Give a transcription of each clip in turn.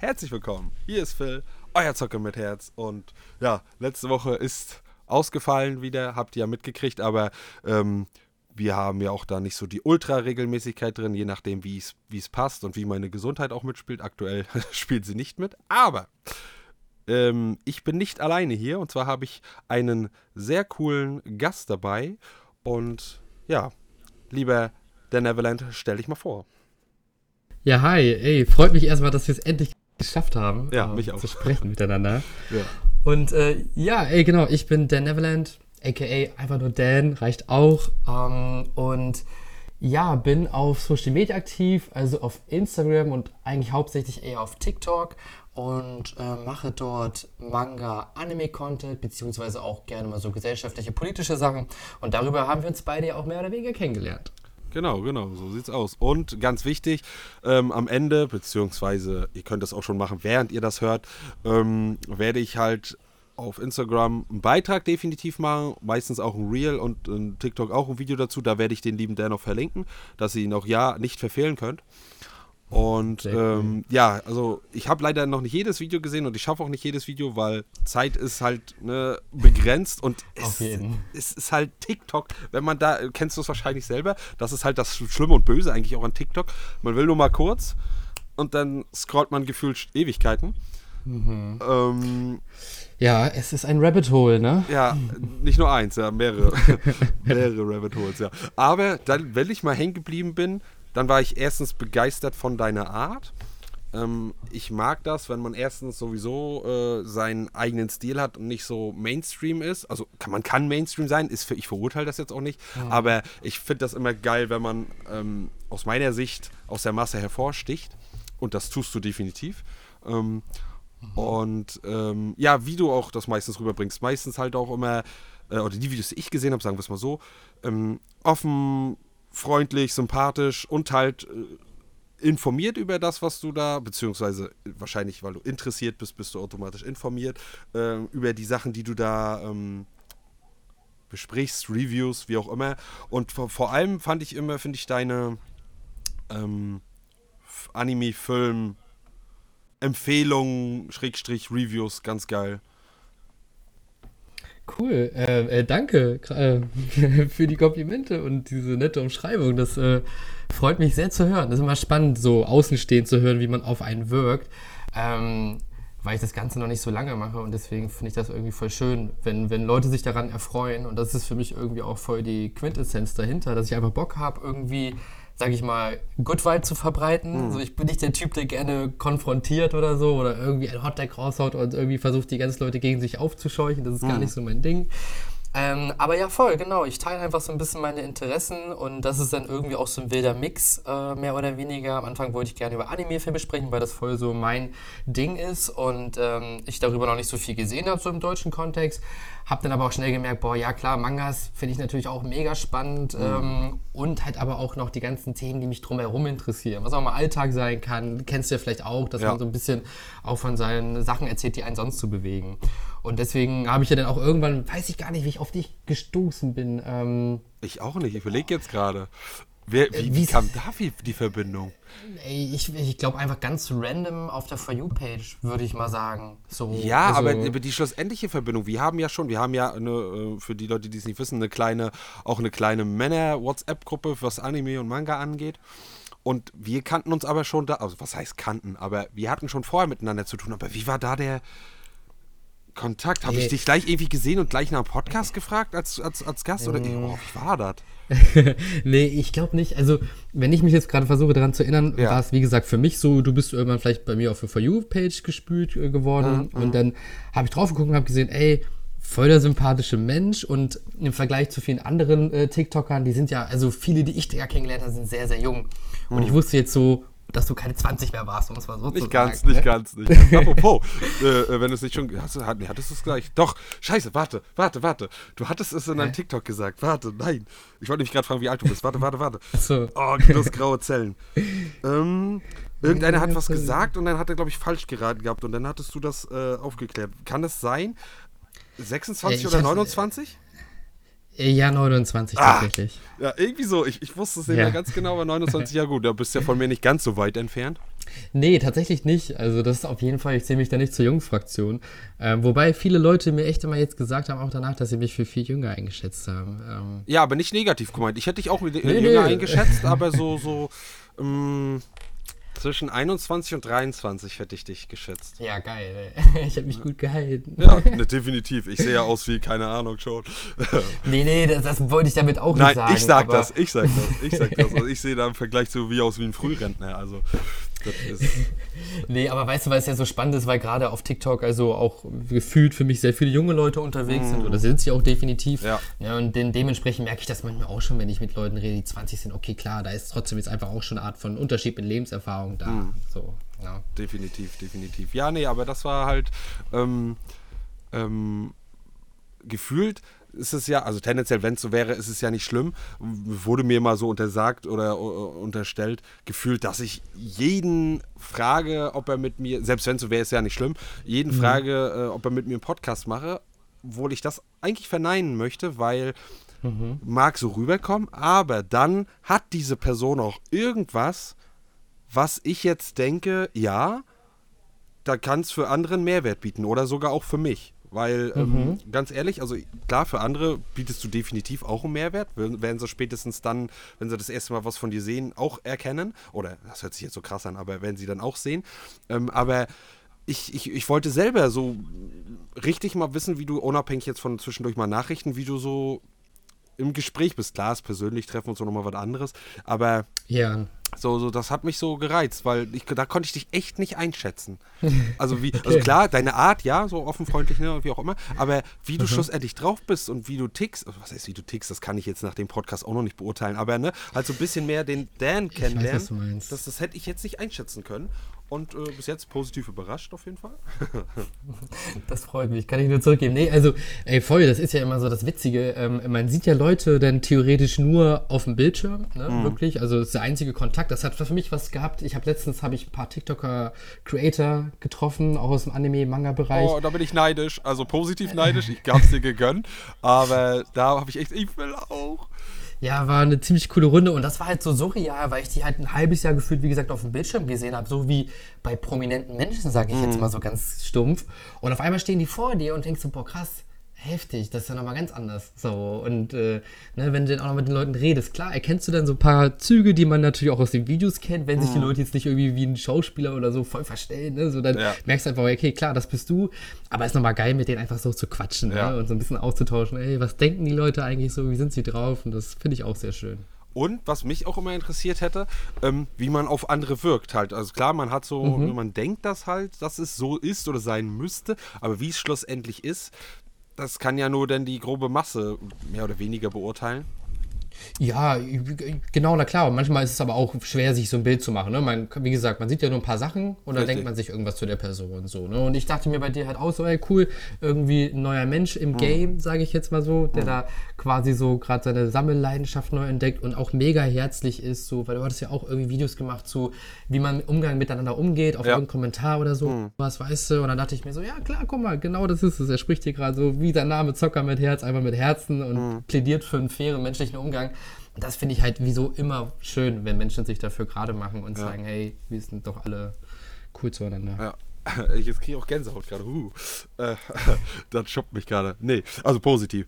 herzlich willkommen. Hier ist Phil, euer Zocker mit Herz. Und ja, letzte Woche ist ausgefallen wieder, habt ihr ja mitgekriegt, aber ähm, wir haben ja auch da nicht so die Ultra-Regelmäßigkeit drin, je nachdem, wie es passt und wie meine Gesundheit auch mitspielt. Aktuell spielt sie nicht mit, aber ähm, ich bin nicht alleine hier und zwar habe ich einen sehr coolen Gast dabei. Und ja, lieber Dan Neverland, stell dich mal vor. Ja, hi, ey, freut mich erstmal, dass wir es endlich geschafft haben, ja, äh, mich auch. zu sprechen miteinander. Ja. Und äh, ja, ey, genau, ich bin Dan Neverland, aka einfach nur Dan, reicht auch. Ähm, und ja, bin auf Social Media aktiv, also auf Instagram und eigentlich hauptsächlich eher auf TikTok und äh, mache dort Manga, Anime-Content, beziehungsweise auch gerne mal so gesellschaftliche, politische Sachen. Und darüber haben wir uns beide ja auch mehr oder weniger kennengelernt. Genau, genau, so sieht's aus. Und ganz wichtig, ähm, am Ende, beziehungsweise ihr könnt das auch schon machen, während ihr das hört, ähm, werde ich halt auf Instagram einen Beitrag definitiv machen, meistens auch ein Reel und ein TikTok auch ein Video dazu. Da werde ich den lieben Dan noch verlinken, dass ihr ihn auch ja nicht verfehlen könnt. Und ähm, ja, also ich habe leider noch nicht jedes Video gesehen und ich schaffe auch nicht jedes Video, weil Zeit ist halt ne, begrenzt und es, es, ist halt TikTok. Wenn man da, kennst du es wahrscheinlich selber, das ist halt das Schlimme und Böse eigentlich auch an TikTok. Man will nur mal kurz und dann scrollt man gefühlt Ewigkeiten. Mhm. Ähm, ja, es ist ein Rabbit Hole, ne? Ja, nicht nur eins, ja, mehrere. mehrere Rabbit Holes, ja. Aber dann, wenn ich mal hängen geblieben bin, dann war ich erstens begeistert von deiner Art. Ähm, ich mag das, wenn man erstens sowieso äh, seinen eigenen Stil hat und nicht so Mainstream ist. Also kann, man kann Mainstream sein, ist für, ich verurteile das jetzt auch nicht. Mhm. Aber ich finde das immer geil, wenn man ähm, aus meiner Sicht aus der Masse hervorsticht. Und das tust du definitiv. Ähm, mhm. Und ähm, ja, wie du auch das meistens rüberbringst. Meistens halt auch immer, äh, oder die Videos, die ich gesehen habe, sagen wir es mal so, ähm, offen freundlich, sympathisch und halt äh, informiert über das, was du da, beziehungsweise wahrscheinlich, weil du interessiert bist, bist du automatisch informiert äh, über die Sachen, die du da ähm, besprichst, Reviews, wie auch immer. Und vor, vor allem fand ich immer, finde ich deine ähm, Anime-Film Empfehlungen, Schrägstrich, Reviews ganz geil. Cool, äh, äh, danke äh, für die Komplimente und diese nette Umschreibung. Das äh, freut mich sehr zu hören. Das ist immer spannend, so außenstehend zu hören, wie man auf einen wirkt. Ähm, weil ich das Ganze noch nicht so lange mache und deswegen finde ich das irgendwie voll schön, wenn, wenn Leute sich daran erfreuen. Und das ist für mich irgendwie auch voll die Quintessenz dahinter, dass ich einfach Bock habe, irgendwie sag ich mal, Good Vibe zu verbreiten. Mhm. Also ich bin nicht der Typ, der gerne konfrontiert oder so oder irgendwie ein Hotdeck raushaut und irgendwie versucht, die ganzen Leute gegen sich aufzuscheuchen. Das ist mhm. gar nicht so mein Ding. Ähm, aber ja, voll, genau. Ich teile einfach so ein bisschen meine Interessen und das ist dann irgendwie auch so ein wilder Mix, äh, mehr oder weniger. Am Anfang wollte ich gerne über Anime-Filme sprechen, weil das voll so mein Ding ist und ähm, ich darüber noch nicht so viel gesehen habe, so im deutschen Kontext. Hab dann aber auch schnell gemerkt, boah, ja klar, Mangas finde ich natürlich auch mega spannend mhm. ähm, und halt aber auch noch die ganzen Themen, die mich drumherum interessieren. Was auch mal Alltag sein kann, kennst du ja vielleicht auch, dass ja. man so ein bisschen auch von seinen Sachen erzählt, die einen sonst zu bewegen. Und deswegen habe ich ja dann auch irgendwann, weiß ich gar nicht, wie ich auf dich gestoßen bin. Ähm, ich auch nicht, ich überlege jetzt gerade. Wer, wie, äh, wie, kam da die Verbindung? Ich, ich glaube einfach ganz random auf der For You-Page, würde ich mal sagen. So, ja, also aber die schlussendliche Verbindung, wir haben ja schon, wir haben ja eine, äh, für die Leute, die es nicht wissen, eine kleine, auch eine kleine Männer-WhatsApp-Gruppe, was Anime und Manga angeht. Und wir kannten uns aber schon da, also was heißt kannten, aber wir hatten schon vorher miteinander zu tun. Aber wie war da der, Kontakt? Habe ich dich gleich irgendwie gesehen und gleich nach dem Podcast gefragt als, als, als Gast? Oder mm. oh, wie war das? nee, ich glaube nicht. Also, wenn ich mich jetzt gerade versuche daran zu erinnern, ja. war es wie gesagt für mich so, du bist irgendwann vielleicht bei mir auf der For You-Page gespült äh, geworden. Mhm. Und dann habe ich drauf geguckt und habe gesehen, ey, voll der sympathische Mensch und im Vergleich zu vielen anderen äh, TikTokern, die sind ja, also viele, die ich ja kennengelernt habe, sind sehr, sehr jung. Und mhm. ich wusste jetzt so, dass du keine 20 mehr warst, um es mal so Nicht zu ganz, sagen. nicht ne? ganz, nicht ganz. Apropos, äh, äh, wenn du es nicht schon. Hast nee, hattest du es gleich? Doch, scheiße, warte, warte, warte. Du hattest es in deinem Hä? TikTok gesagt. Warte, nein. Ich wollte mich gerade fragen, wie alt du bist. Warte, warte, warte. Achso. Oh, hast graue Zellen. ähm, irgendeiner hat was gesagt und dann hat er, glaube ich, falsch geraten gehabt und dann hattest du das äh, aufgeklärt. Kann das sein? 26 Ja, oder hab's- 29? Ja, 29 Ah. tatsächlich. Ja, irgendwie so. Ich, ich wusste es nicht Ja. mehr ganz genau, aber 29, ja gut, da bist du ja von mir nicht ganz so weit entfernt. Nee, tatsächlich nicht. Also das ist auf jeden Fall, ich zähle mich da nicht zur jungen Fraktion. Ähm, wobei viele Leute mir echt immer jetzt gesagt haben, auch danach, dass sie mich für viel jünger eingeschätzt haben. Ähm, Ja, aber nicht negativ gemeint. Ich hätte dich auch wieder Nee, jünger nee. eingeschätzt, aber so, so ähm, zwischen 21 und 23 hätte ich dich geschätzt. ja, geil. ey. Ich habe mich gut gehalten. Ja, ne, definitiv. Ich sehe ja aus wie, keine Ahnung, schon. Nee, nee, das, das wollte ich damit auch Nein, nicht sagen. ich sag das, ich sag das, ich sag das. Also ich sehe da im Vergleich so wie aus wie ein Frührentner. Also, das ist. Nee, aber weißt du, weil es ja so spannend ist, weil gerade auf TikTok also auch gefühlt für mich sehr viele junge Leute unterwegs sind oder sind sie auch definitiv. Ja. und den, dementsprechend merke ich das manchmal auch schon, wenn ich mit Leuten rede, die 20 sind. Okay, klar, da ist trotzdem jetzt einfach auch schon eine Art von Unterschied mit Lebenserfahrung da. So, ja. Definitiv, definitiv. Ja, nee, aber das war halt ähm, ähm, gefühlt ist es ja, also tendenziell, wenn es so wäre, ist es ja nicht schlimm. Wurde mir mal so untersagt oder äh, unterstellt, gefühlt, dass ich jeden frage, ob er mit mir, selbst wenn es so wäre, ist ja nicht schlimm, jeden frage, äh, ob er mit mir einen Podcast mache, obwohl ich das eigentlich verneinen möchte, weil mag so rüberkommen, aber dann hat diese Person auch irgendwas, was ich jetzt denke, ja, da kann es für andere einen Mehrwert bieten oder sogar auch für mich. Weil, ähm, ganz ehrlich, also klar, für andere bietest du definitiv auch einen Mehrwert. Werden werden sie spätestens dann, wenn sie das erste Mal was von dir sehen, auch erkennen. Oder, das hört sich jetzt so krass an, aber werden sie dann auch sehen. Ähm, aber ich, ich, ich wollte selber so richtig mal wissen, wie du, unabhängig jetzt von zwischendurch mal Nachrichten, wie du so im Gespräch bist. Klar, ist persönlich treffen und so nochmal was anderes. Aber Ja, so, so, das hat mich so gereizt, weil ich, da konnte ich dich echt nicht einschätzen. Also wie, also klar, deine Art, ja, so offen, freundlich, ne, wie auch immer, aber wie du schlussendlich drauf bist und wie du tickst, also was heißt, wie du tickst, das kann ich jetzt nach dem Podcast auch noch nicht beurteilen, aber ne, halt so ein bisschen mehr den Dan kennenlernen, meinst. das, das hätte ich jetzt nicht einschätzen können. Und äh, bis jetzt positiv überrascht auf jeden Fall. Das freut mich, kann ich nur zurückgeben. Nee, also, ey, voll, das ist ja immer so das Witzige. Ähm, man sieht ja Leute dann theoretisch nur auf dem Bildschirm, ne, wirklich. Also, das ist der einzige Kontakt. Das hat für mich was gehabt. Ich habe letztens habe ich ein paar TikToker, Creator getroffen, auch aus dem Anime-Manga-Bereich. Oh, da bin ich neidisch, also positiv neidisch, ich hab's dir gegönnt, aber da habe ich echt, ich will auch. Ja, war eine ziemlich coole Runde und das war halt so surreal, weil ich die halt ein halbes Jahr gefühlt, wie gesagt, auf dem Bildschirm gesehen habe, so wie bei prominenten Menschen, sage ich jetzt mal so ganz stumpf. Und auf einmal stehen die vor dir und denkst so, boah, krass, heftig, das ist ja nochmal ganz anders. So, und äh, ne, wenn du dann auch noch mit den Leuten redest, klar, erkennst du dann so ein paar Züge, die man natürlich auch aus den Videos kennt, wenn sich die Leute jetzt nicht irgendwie wie ein Schauspieler oder so voll verstellen, ne? so dann Ja. merkst du einfach, okay, klar, das bist du, aber ist nochmal geil, mit denen einfach so zu quatschen Ja. ne? und so ein bisschen auszutauschen, ey, was denken die Leute eigentlich so, wie sind sie drauf und das finde ich auch sehr schön. Und was mich auch immer interessiert hätte, ähm, wie man auf andere wirkt halt. Also klar, man hat so, man denkt das halt, dass es so ist oder sein müsste, aber wie es schlussendlich ist, das kann ja nur dann die grobe Masse mehr oder weniger beurteilen. Ja, genau, na klar. Manchmal ist es aber auch schwer, sich so ein Bild zu machen. Ne? Man, wie gesagt, man sieht ja nur ein paar Sachen und dann Richtig. denkt man sich irgendwas zu der Person. So, ne? Und ich dachte mir bei dir halt auch so, ey, cool, irgendwie ein neuer Mensch im Game, sage ich jetzt mal so, der da quasi so gerade seine Sammelleidenschaft neu entdeckt und auch mega herzlich ist, so, weil du hattest ja auch irgendwie Videos gemacht zu, wie man im Umgang miteinander umgeht, auf Ja. irgendeinen Kommentar oder so, was weißt du. Und dann dachte ich mir so, ja klar, guck mal, genau das ist es. Er spricht hier gerade so wie sein Name Zocker mit Herz, einfach mit Herzen und plädiert für einen fairen menschlichen Umgang. Und das finde ich halt wieso immer schön, wenn Menschen sich dafür gerade machen und sagen, hey, wir sind doch alle cool zueinander. Ja. Ich jetzt kriege ich auch Gänsehaut gerade. Uh. Äh, das schoppt mich gerade. Nee, also positiv.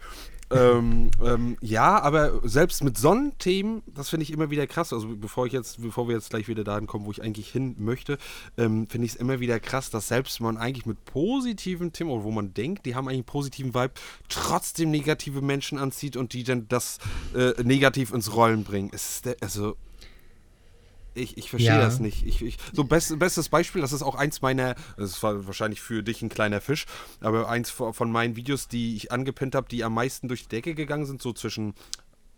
Ähm, ähm, ja, aber selbst mit Sonnenthemen, das finde ich immer wieder krass. Also bevor ich jetzt, bevor wir jetzt gleich wieder dahin kommen, wo ich eigentlich hin möchte, ähm, finde ich es immer wieder krass, dass selbst man eigentlich mit positiven Themen, oder wo man denkt, die haben eigentlich einen positiven Vibe, trotzdem negative Menschen anzieht und die dann das äh, negativ ins Rollen bringen. Es ist der, also ich, ich verstehe Ja. das nicht. Ich, ich, so best, bestes Beispiel, das ist auch eins meiner, das war wahrscheinlich für dich ein kleiner Fisch, aber eins von meinen Videos, die ich angepinnt habe, die am meisten durch die Decke gegangen sind, so zwischen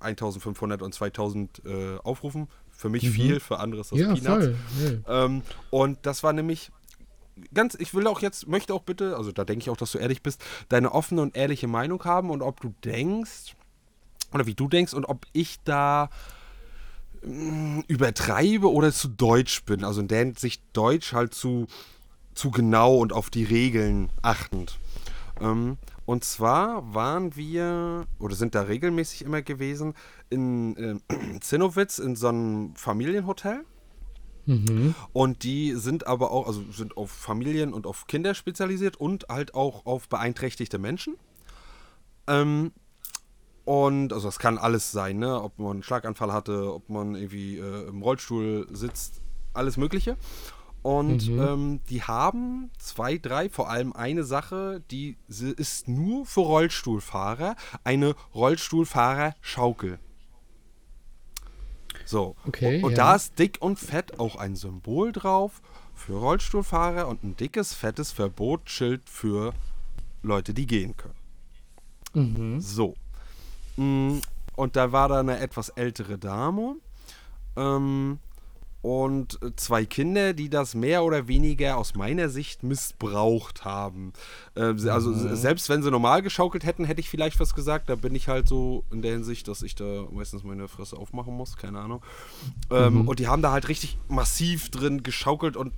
1500 und 2000 äh, Aufrufen, für mich viel, für andere ist das Ja, Peanuts. voll. Ja. Ähm, und das war nämlich ganz, ich will auch jetzt, möchte auch bitte, also da denke ich auch, dass du ehrlich bist, deine offene und ehrliche Meinung haben und ob du denkst, oder wie du denkst und ob ich da übertreibe oder zu deutsch bin. Also in der Hinsicht deutsch halt zu, zu genau und auf die Regeln achtend. Ähm, und zwar waren wir, oder sind da regelmäßig immer gewesen, in äh, Zinnowitz in so einem Familienhotel. Und die sind aber auch, also sind auf Familien und auf Kinder spezialisiert und halt auch auf beeinträchtigte Menschen. Ähm, und also es kann alles sein, ne? Ob man einen Schlaganfall hatte, ob man irgendwie äh, im Rollstuhl sitzt, alles Mögliche. Und ähm, die haben zwei, drei, vor allem eine Sache, die ist nur für Rollstuhlfahrer, eine Rollstuhlfahrer-Schaukel. So. Okay, und, und ja. da ist dick und fett auch ein Symbol drauf für Rollstuhlfahrer und ein dickes, fettes Verbotsschild für Leute, die gehen können. So. Mm, Und da war da eine etwas ältere Dame ähm, und zwei Kinder, die das mehr oder weniger aus meiner Sicht missbraucht haben. Ähm, also se- selbst wenn sie normal geschaukelt hätten, hätte ich vielleicht was gesagt. Da bin ich halt so in der Hinsicht, dass ich da meistens meine Fresse aufmachen muss, keine Ahnung. Ähm, Und die haben da halt richtig massiv drin geschaukelt und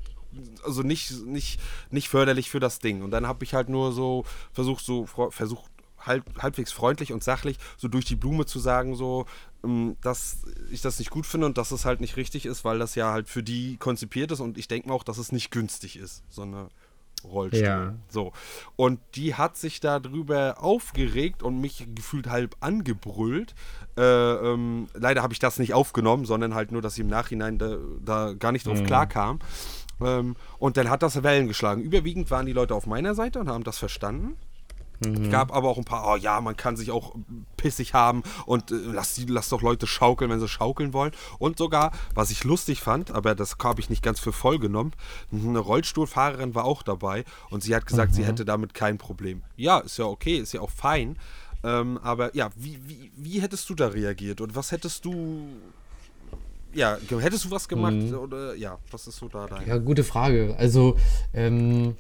also nicht, nicht, nicht förderlich für das Ding. Und dann habe ich halt nur so versucht, so versucht, halb, halbwegs freundlich und sachlich so durch die Blume zu sagen, so, ähm, dass ich das nicht gut finde und dass es halt nicht richtig ist, weil das ja halt für die konzipiert ist und ich denke mir auch, dass es nicht günstig ist, so eine Rollstuhl. Ja. So. Und die hat sich darüber aufgeregt und mich gefühlt halb angebrüllt. Äh, ähm, leider habe ich das nicht aufgenommen, sondern halt nur, dass sie im Nachhinein da, da gar nicht drauf klar kam. Ähm, und dann hat das Wellen geschlagen. Überwiegend waren die Leute auf meiner Seite und haben das verstanden. Es gab aber auch ein paar, oh ja, man kann sich auch pissig haben und äh, lass, lass doch Leute schaukeln, wenn sie schaukeln wollen. Und sogar, was ich lustig fand, aber das habe ich nicht ganz für voll genommen, eine Rollstuhlfahrerin war auch dabei und sie hat gesagt, sie hätte damit kein Problem. Ja, ist ja okay, ist ja auch fein. Ähm, aber ja, wie, wie, wie hättest du da reagiert und was hättest du, ja, hättest du was gemacht oder ja, was ist so da dein? Ja, gute Frage. Also, ähm,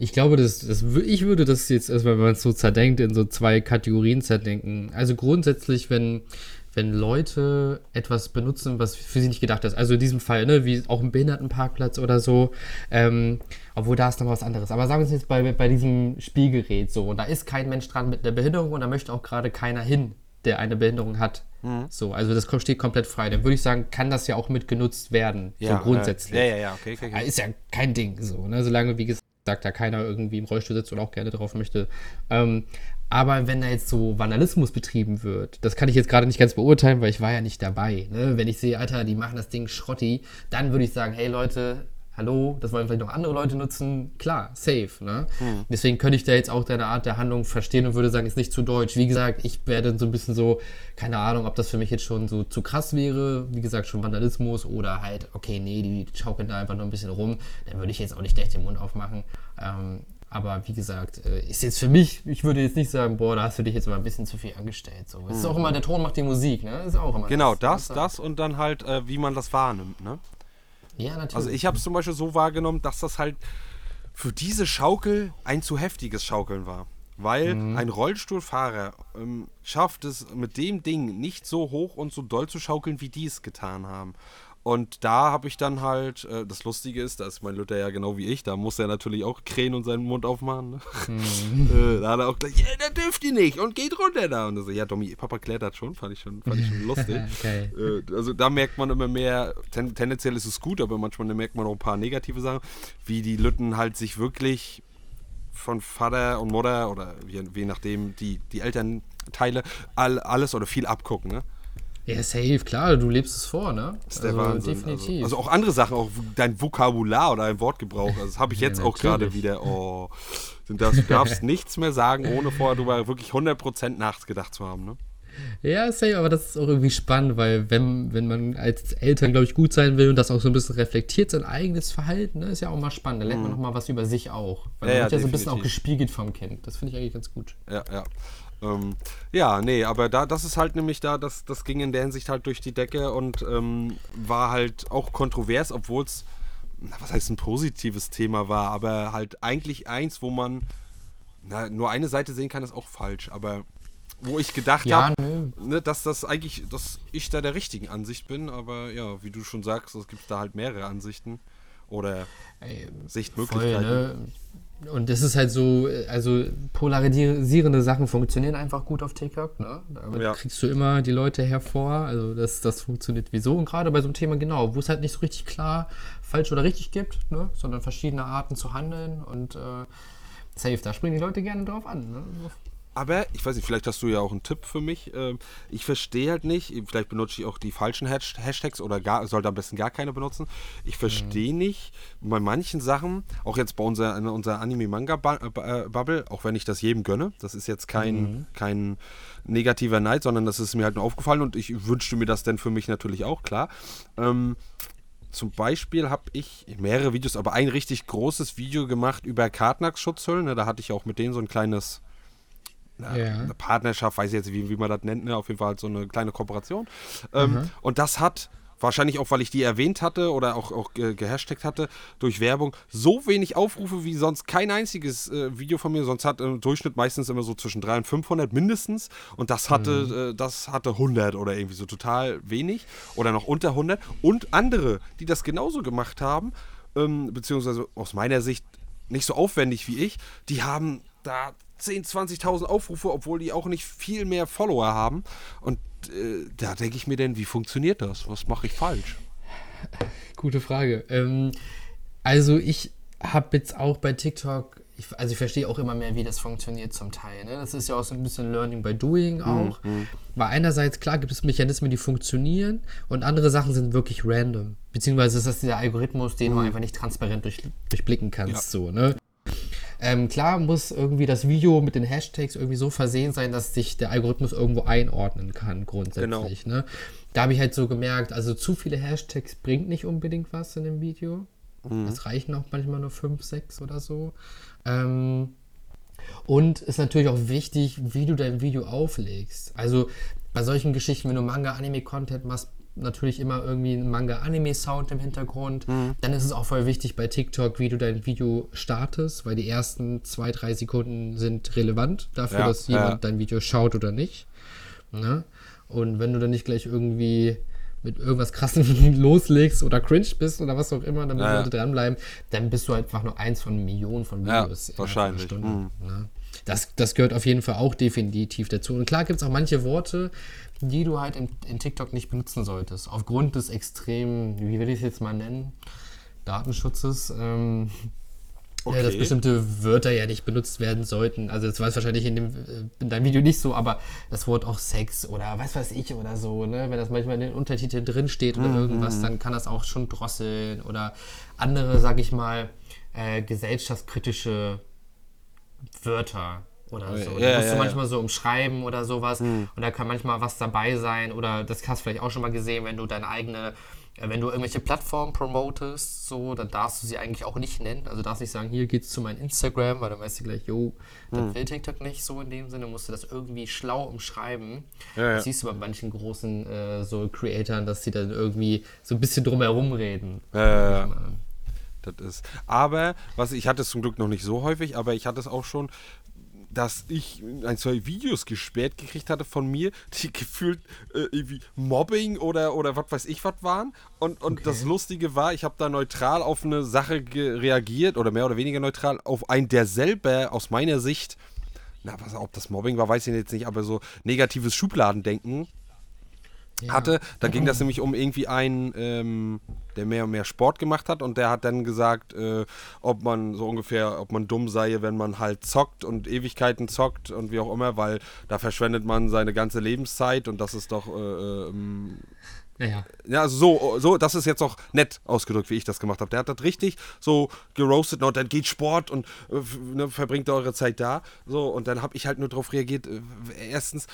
ich glaube, das, das, ich würde das jetzt erstmal, wenn man es so zerdenkt, in so zwei Kategorien zerdenken. Also grundsätzlich, wenn, wenn Leute etwas benutzen, was für sie nicht gedacht ist. Also in diesem Fall, ne, wie auch ein Behindertenparkplatz oder so. Ähm, obwohl da ist noch was anderes. Aber sagen wir es jetzt bei, bei diesem Spielgerät so. Und da ist kein Mensch dran mit einer Behinderung und da möchte auch gerade keiner hin, der eine Behinderung hat. So, also das steht komplett frei. Dann würde ich sagen, kann das ja auch mit genutzt werden. so grundsätzlich. Ja, ja, ja, okay, okay, Ja, okay. Ist ja kein Ding so, ne? Solange, wie gesagt, da keiner irgendwie im Rollstuhl sitzt und auch gerne drauf möchte. Ähm, aber wenn da jetzt so Vandalismus betrieben wird, das kann ich jetzt gerade nicht ganz beurteilen, weil ich war ja nicht dabei. Ne? Wenn ich sehe, Alter, die machen das Ding schrotti, dann würde ich sagen, hey Leute, hallo, das wollen vielleicht noch andere Leute nutzen. Klar, safe. Ne? Deswegen könnte ich da jetzt auch deine Art der Handlung verstehen und würde sagen, ist nicht zu deutsch. Wie gesagt, ich werde so ein bisschen so, keine Ahnung, ob das für mich jetzt schon so zu krass wäre. Wie gesagt, schon Vandalismus oder halt, okay, nee, die schaukeln da einfach nur ein bisschen rum. Dann würde ich jetzt auch nicht gleich den Mund aufmachen. Ähm, aber wie gesagt, äh, ist jetzt für mich, ich würde jetzt nicht sagen, boah, da hast du dich jetzt mal ein bisschen zu viel angestellt. So. Es ist auch immer, der Ton macht die Musik, ne? Ist auch immer Genau, das, ne? das und dann halt, äh, wie man das wahrnimmt, ne? Ja, natürlich. Also ich habe es zum Beispiel so wahrgenommen, dass das halt für diese Schaukel ein zu heftiges Schaukeln war. Weil ein Rollstuhlfahrer ähm, schafft es mit dem Ding nicht so hoch und so doll zu schaukeln, wie die es getan haben. Und da habe ich dann halt, äh, das Lustige ist, da ist mein Luther ja genau wie ich, da muss er natürlich auch krähen und seinen Mund aufmachen. Ne? äh, da hat er auch gleich, ja, da dürft ihr nicht und geht runter da. Und so, ja, Domi, Papa klärt das schon, fand ich schon, fand ich schon lustig. Geil. Äh, also da merkt man immer mehr, ten, tendenziell ist es gut, aber manchmal merkt man auch ein paar negative Sachen, wie die Lütten halt sich wirklich von Vater und Mutter oder je, je nachdem die, die Elternteile all, alles oder viel abgucken, ne? Ja, safe, klar, du lebst es vor, ne? Das ist der Wahnsinn. Definitiv. Also, also auch andere Sachen, auch dein Vokabular oder dein Wortgebrauch. Also das habe ich Ja, jetzt auch gerade wieder. Oh, du darfst, du darfst nichts mehr sagen, ohne vorher darüber wirklich 100% nachgedacht zu haben, ne? Ja, safe, aber das ist auch irgendwie spannend, weil wenn, wenn man als Eltern, glaube ich, gut sein will und das auch so ein bisschen reflektiert, sein eigenes Verhalten, ne, ist ja auch mal spannend. Da lernt man noch mal was über sich auch. Weil Mhm. Ja, man ja, wird ja so ein bisschen auch gespiegelt vom Kind. Das finde ich eigentlich ganz gut. Ja, ja. Ähm, ja, nee, aber da, das ist halt nämlich da, das, das ging in der Hinsicht halt durch die Decke und ähm, war halt auch kontrovers, obwohl es, was heißt ein positives Thema war, aber halt eigentlich eins, wo man na, nur eine Seite sehen kann, ist auch falsch, aber wo ich gedacht Ja, habe, ne, dass das eigentlich, dass ich da der richtigen Ansicht bin, aber ja, wie du schon sagst, es gibt da halt mehrere Ansichten oder Ey, Voll, Sichtmöglichkeiten. ne? Und das ist halt so, also polarisierende Sachen funktionieren einfach gut auf TikTok, ne? Damit Ja. kriegst du immer die Leute hervor. Also das, das funktioniert wieso. Und gerade bei so einem Thema genau, wo es halt nicht so richtig klar falsch oder richtig gibt, ne? Sondern verschiedene Arten zu handeln und äh, safe, da springen die Leute gerne drauf an. Ne? Aber ich weiß nicht, vielleicht hast du ja auch einen Tipp für mich. Ähm, Ich verstehe halt nicht, vielleicht benutze ich auch die falschen Hash- Hashtags oder gar, sollte am besten gar keine benutzen. Ich verstehe nicht bei manchen Sachen, auch jetzt bei unserer, unserer Anime-Manga-Bubble, auch wenn ich das jedem gönne, das ist jetzt kein, kein negativer Neid, sondern das ist mir halt nur aufgefallen und ich wünschte mir das denn für mich natürlich auch, klar. Ähm, zum Beispiel habe ich mehrere Videos, aber ein richtig großes Video gemacht über Kartnax-Schutzhüllen. Ne, Da hatte ich auch mit denen so ein kleines Ja. eine Partnerschaft, weiß ich jetzt, wie, wie man das nennt, ne? auf jeden Fall halt so eine kleine Kooperation. Ähm, und das hat wahrscheinlich auch, weil ich die erwähnt hatte oder auch, auch ge gehashtagt hatte, durch Werbung so wenig Aufrufe wie sonst kein einziges äh, Video von mir. Sonst hat im Durchschnitt meistens immer so zwischen 300 und 500 mindestens. Und das hatte, äh, das hatte 100 oder irgendwie so total wenig oder noch unter 100. Und andere, die das genauso gemacht haben, ähm, beziehungsweise aus meiner Sicht nicht so aufwendig wie ich, die haben da 10, 20.000 Aufrufe, obwohl die auch nicht viel mehr Follower haben. Und äh, da denke ich mir denn, wie funktioniert das? Was mache ich falsch? Gute Frage. Ähm, also ich habe jetzt auch bei TikTok, ich, also ich verstehe auch immer mehr, wie das funktioniert zum Teil. Ne? Das ist ja auch so ein bisschen Learning by Doing auch. Weil einerseits, klar, gibt es Mechanismen, die funktionieren und andere Sachen sind wirklich random. Beziehungsweise ist das dieser Algorithmus, den du einfach nicht transparent durch, durchblicken kannst. Ja. So, ne? Ähm, klar muss irgendwie das Video mit den Hashtags irgendwie so versehen sein, dass sich der Algorithmus irgendwo einordnen kann, grundsätzlich. Ne? Da habe ich halt so gemerkt, also zu viele Hashtags bringt nicht unbedingt was in dem Video. Es reichen auch manchmal nur 5, 6 oder so. Ähm, und ist natürlich auch wichtig, wie du dein Video auflegst. Also bei solchen Geschichten, wenn du Manga-Anime-Content machst, natürlich immer irgendwie ein Manga-Anime-Sound im Hintergrund. Dann ist es auch voll wichtig bei TikTok, wie du dein Video startest, weil die ersten zwei, drei Sekunden sind relevant dafür, Ja, dass ja. jemand dein Video schaut oder nicht. Ne? Und wenn du dann nicht gleich irgendwie mit irgendwas krassem loslegst oder cringe bist oder was auch immer, damit Ja, ja. Leute dranbleiben, dann bist du einfach nur eins von Millionen von Ja, Videos. einer wahrscheinlich. Stunde, Mhm. ne? Das, das gehört auf jeden Fall auch definitiv dazu. Und klar gibt es auch manche Worte, die du halt in, in TikTok nicht benutzen solltest. Aufgrund des extremen, wie will ich es jetzt mal nennen, Datenschutzes. Ähm, ja, dass Okay. bestimmte Wörter ja nicht benutzt werden sollten. Also das war es wahrscheinlich in, dem, äh, in deinem Video nicht so, aber das Wort auch Sex oder was weiß ich oder so, ne? Wenn das manchmal in den Untertiteln drin steht oder irgendwas, dann kann das auch schon drosseln oder andere, sag ich mal, äh, gesellschaftskritische Wörter oder so. Ja, musst ja, du ja. manchmal so umschreiben oder sowas und da kann manchmal was dabei sein oder das hast du vielleicht auch schon mal gesehen, wenn du deine eigene äh, wenn du irgendwelche Plattformen promotest, so, dann darfst du sie eigentlich auch nicht nennen. Also darfst nicht sagen, hier geht's zu meinem Instagram, weil dann weißt du gleich, jo, das will TikTok nicht so in dem Sinne, musst du das irgendwie schlau umschreiben. Ja, ja. Das siehst du bei manchen großen äh, so Creatoren, dass sie dann irgendwie so ein bisschen drumherum reden. Äh, das ist. Aber, was ich hatte es zum Glück noch nicht so häufig, aber ich hatte es auch schon, dass ich ein, zwei Videos gesperrt gekriegt hatte von mir, die gefühlt äh, irgendwie Mobbing oder, oder was weiß ich was waren. Und, und das Lustige war, ich habe da neutral auf eine Sache reagiert oder mehr oder weniger neutral auf einen, der selber aus meiner Sicht, na, was, ob das Mobbing war, weiß ich jetzt nicht, aber so negatives Schubladendenken Hatte. Da ging das nämlich um irgendwie einen, ähm, der mehr und mehr Sport gemacht hat und der hat dann gesagt, äh, ob man so ungefähr, ob man dumm sei, wenn man halt zockt und Ewigkeiten zockt und wie auch immer, weil da verschwendet man seine ganze Lebenszeit und das ist doch äh, ähm, Naja. ja, also so, so, das ist jetzt auch nett ausgedrückt, wie ich das gemacht habe. Der hat das richtig so geroastet, und dann geht Sport und äh, ne, verbringt eure Zeit da. So, und dann habe ich halt nur darauf reagiert. Äh, erstens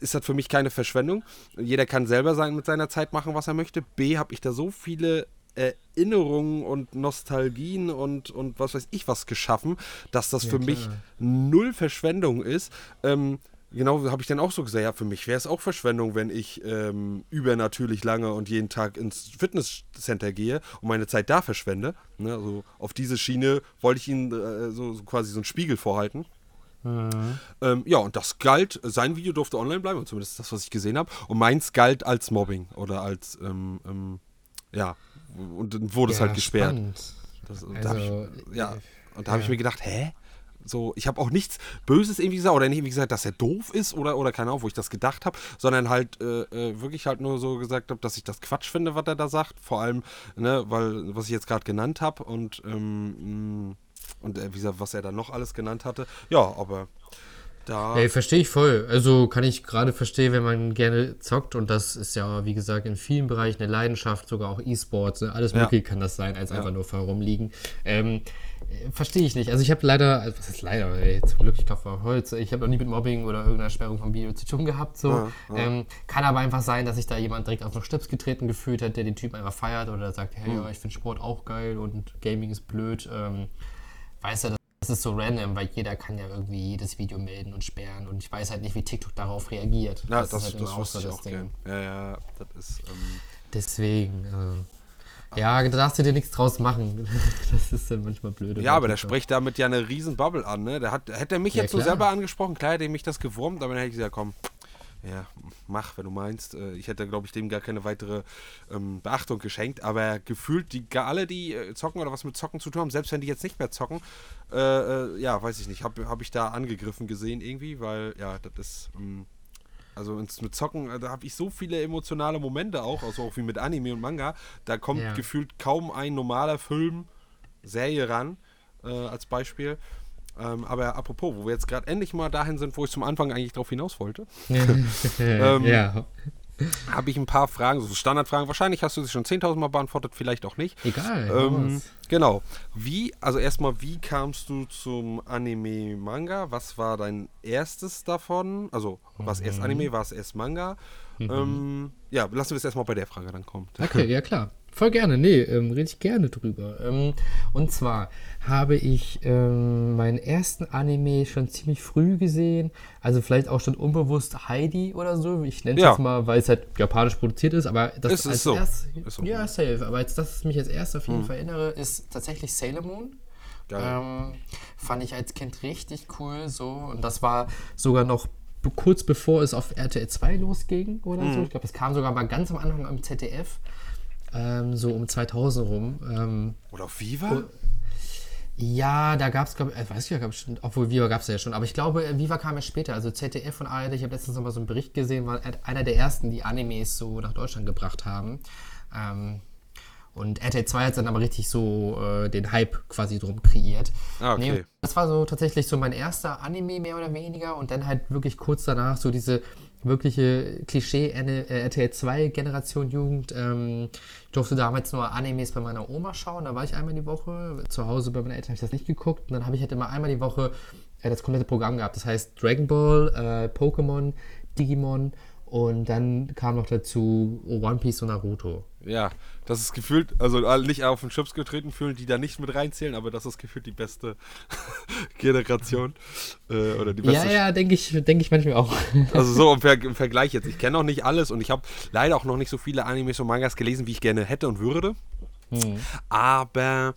ist das für mich keine Verschwendung. Jeder kann selber sein, mit seiner Zeit machen, was er möchte. B, habe ich da so viele Erinnerungen und Nostalgien und, und was weiß ich was geschaffen, dass das Ja, für klar. mich null Verschwendung ist. Ähm, genau habe ich dann auch so gesagt, ja, für mich wäre es auch Verschwendung, wenn ich ähm, übernatürlich lange und jeden Tag ins Fitnesscenter gehe und meine Zeit da verschwende. Ne, also auf diese Schiene wollte ich ihnen äh, so, so quasi so einen Spiegel vorhalten. Mhm. Ähm, ja, und das galt, sein Video durfte online bleiben, zumindest das, was ich gesehen habe. Und meins galt als Mobbing oder als, ähm, ähm, ja, und dann wurde ja, es halt gesperrt. Das, also, da ich, ja, und da habe ich mir gedacht, hä? So, ich habe auch nichts Böses irgendwie gesagt oder nicht irgendwie gesagt, dass er doof ist oder, oder keine Ahnung, wo ich das gedacht habe, sondern halt äh, äh, wirklich halt nur so gesagt habe, dass ich das Quatsch finde, was er da sagt. Vor allem, ne, weil, was ich jetzt gerade genannt habe und, ähm, und äh, wie gesagt, was er da noch alles genannt hatte. Ja, aber da. Hey, verstehe ich voll. Also kann ich gerade verstehen, wenn man gerne zockt und das ist ja, wie gesagt, in vielen Bereichen eine Leidenschaft, sogar auch E-Sports, ne? alles ja. mögliche kann das sein, als ja. einfach nur herumliegen. Ähm, Verstehe ich nicht. Also ich habe leider, also was ist leider, ey, zum Glück, ich glaube Holz, ich habe noch nie mit Mobbing oder irgendeiner Sperrung vom Video zu tun gehabt. So. Ja, ja. Ähm, kann aber einfach sein, dass sich da jemand direkt auf den Stips getreten gefühlt hat, der den Typ einfach feiert oder sagt, hey, mhm. ja, ich finde Sport auch geil und Gaming ist blöd. Ähm, weißt du, das ist so random, weil jeder kann ja irgendwie jedes Video melden und sperren und ich weiß halt nicht, wie TikTok darauf reagiert. Ja, das, das ist halt das immer auch so das Ding. Ja, ja, das ist... Ähm Deswegen, äh, ja, da darfst du dir nichts draus machen. Das ist dann manchmal blöd. Ja, aber der spricht damit ja eine riesen Bubble an, ne? Der hat, hätte er mich ja, jetzt klar. so selber angesprochen, klar hätte mich das gewurmt, aber dann hätte ich gesagt, komm, ja, mach, wenn du meinst. Äh, ich hätte, glaube ich, dem gar keine weitere ähm, Beachtung geschenkt, aber gefühlt, die alle, die äh, zocken oder was mit Zocken zu tun haben, selbst wenn die jetzt nicht mehr zocken, äh, äh, ja, weiß ich nicht, habe hab ich da angegriffen gesehen irgendwie, weil, ja, das ist. Ähm, also mit Zocken, äh, da habe ich so viele emotionale Momente auch, also auch wie mit Anime und Manga. Da kommt ja. gefühlt kaum ein normaler Film, Serie ran, als Beispiel. Ähm, aber apropos, wo wir jetzt gerade endlich mal dahin sind, wo ich zum Anfang eigentlich drauf hinaus wollte. ähm, ja habe ich ein paar Fragen, so Standardfragen. Wahrscheinlich hast du sie schon 10.000 Mal beantwortet, vielleicht auch nicht. Egal. Ähm, genau. Wie, also erstmal, wie kamst du zum Anime-Manga? Was war dein erstes davon? Also, war es erst mhm. Anime, war es erst Manga? Mhm. Ähm, ja, lassen wir es erstmal bei der Frage dann kommen. Okay, ja klar. Voll gerne, nee, ähm, rede ich gerne drüber. Ähm, und zwar habe ich ähm, meinen ersten Anime schon ziemlich früh gesehen. Also vielleicht auch schon unbewusst Heidi oder so. Ich nenne es ja. jetzt mal, weil es halt japanisch produziert ist. Aber das ist als so. Erst, so. Ja, safe. Aber jetzt, das, was mich als erst auf jeden hm. Fall erinnere, ist tatsächlich Sailor Moon. Ähm, fand ich als Kind richtig cool so. Und das war sogar noch kurz bevor es auf RTL 2 losging oder hm. so. Ich glaube, es kam sogar mal ganz am Anfang am ZDF ähm, so um 2000 rum. Ähm, Oder auf Viva? Ja, da gab es, glaube ich, äh, weiß ich, gab schon, obwohl Viva gab es ja schon, aber ich glaube, äh, Viva kam ja später. Also ZDF und ARD, ich habe letztens noch mal so einen Bericht gesehen, war einer der ersten, die Animes so nach Deutschland gebracht haben. Ähm, und RTL 2 hat dann aber richtig so äh, den Hype quasi drum kreiert. Ah, okay. Nee, das war so tatsächlich so mein erster Anime, mehr oder weniger. Und dann halt wirklich kurz danach so diese wirkliche Klischee äh, RTL 2 Generation Jugend. Ähm, ich durfte damals nur Animes bei meiner Oma schauen, da war ich einmal die Woche. Zu Hause bei meinen Eltern habe ich das nicht geguckt. Und dann habe ich halt immer einmal die Woche äh, das komplette Programm gehabt. Das heißt Dragon Ball, äh, Pokémon, Digimon und dann kam noch dazu One Piece und Naruto. Ja, das ist gefühlt, also nicht auf den Chips getreten fühlen, die da nicht mit reinzählen, aber das ist gefühlt die beste Generation. Äh, oder die beste ja, ja, denke ich, denk ich manchmal auch. also so im, Ver im Vergleich jetzt. Ich kenne noch nicht alles und ich habe leider auch noch nicht so viele Animes und Mangas gelesen, wie ich gerne hätte und würde. Hm. Aber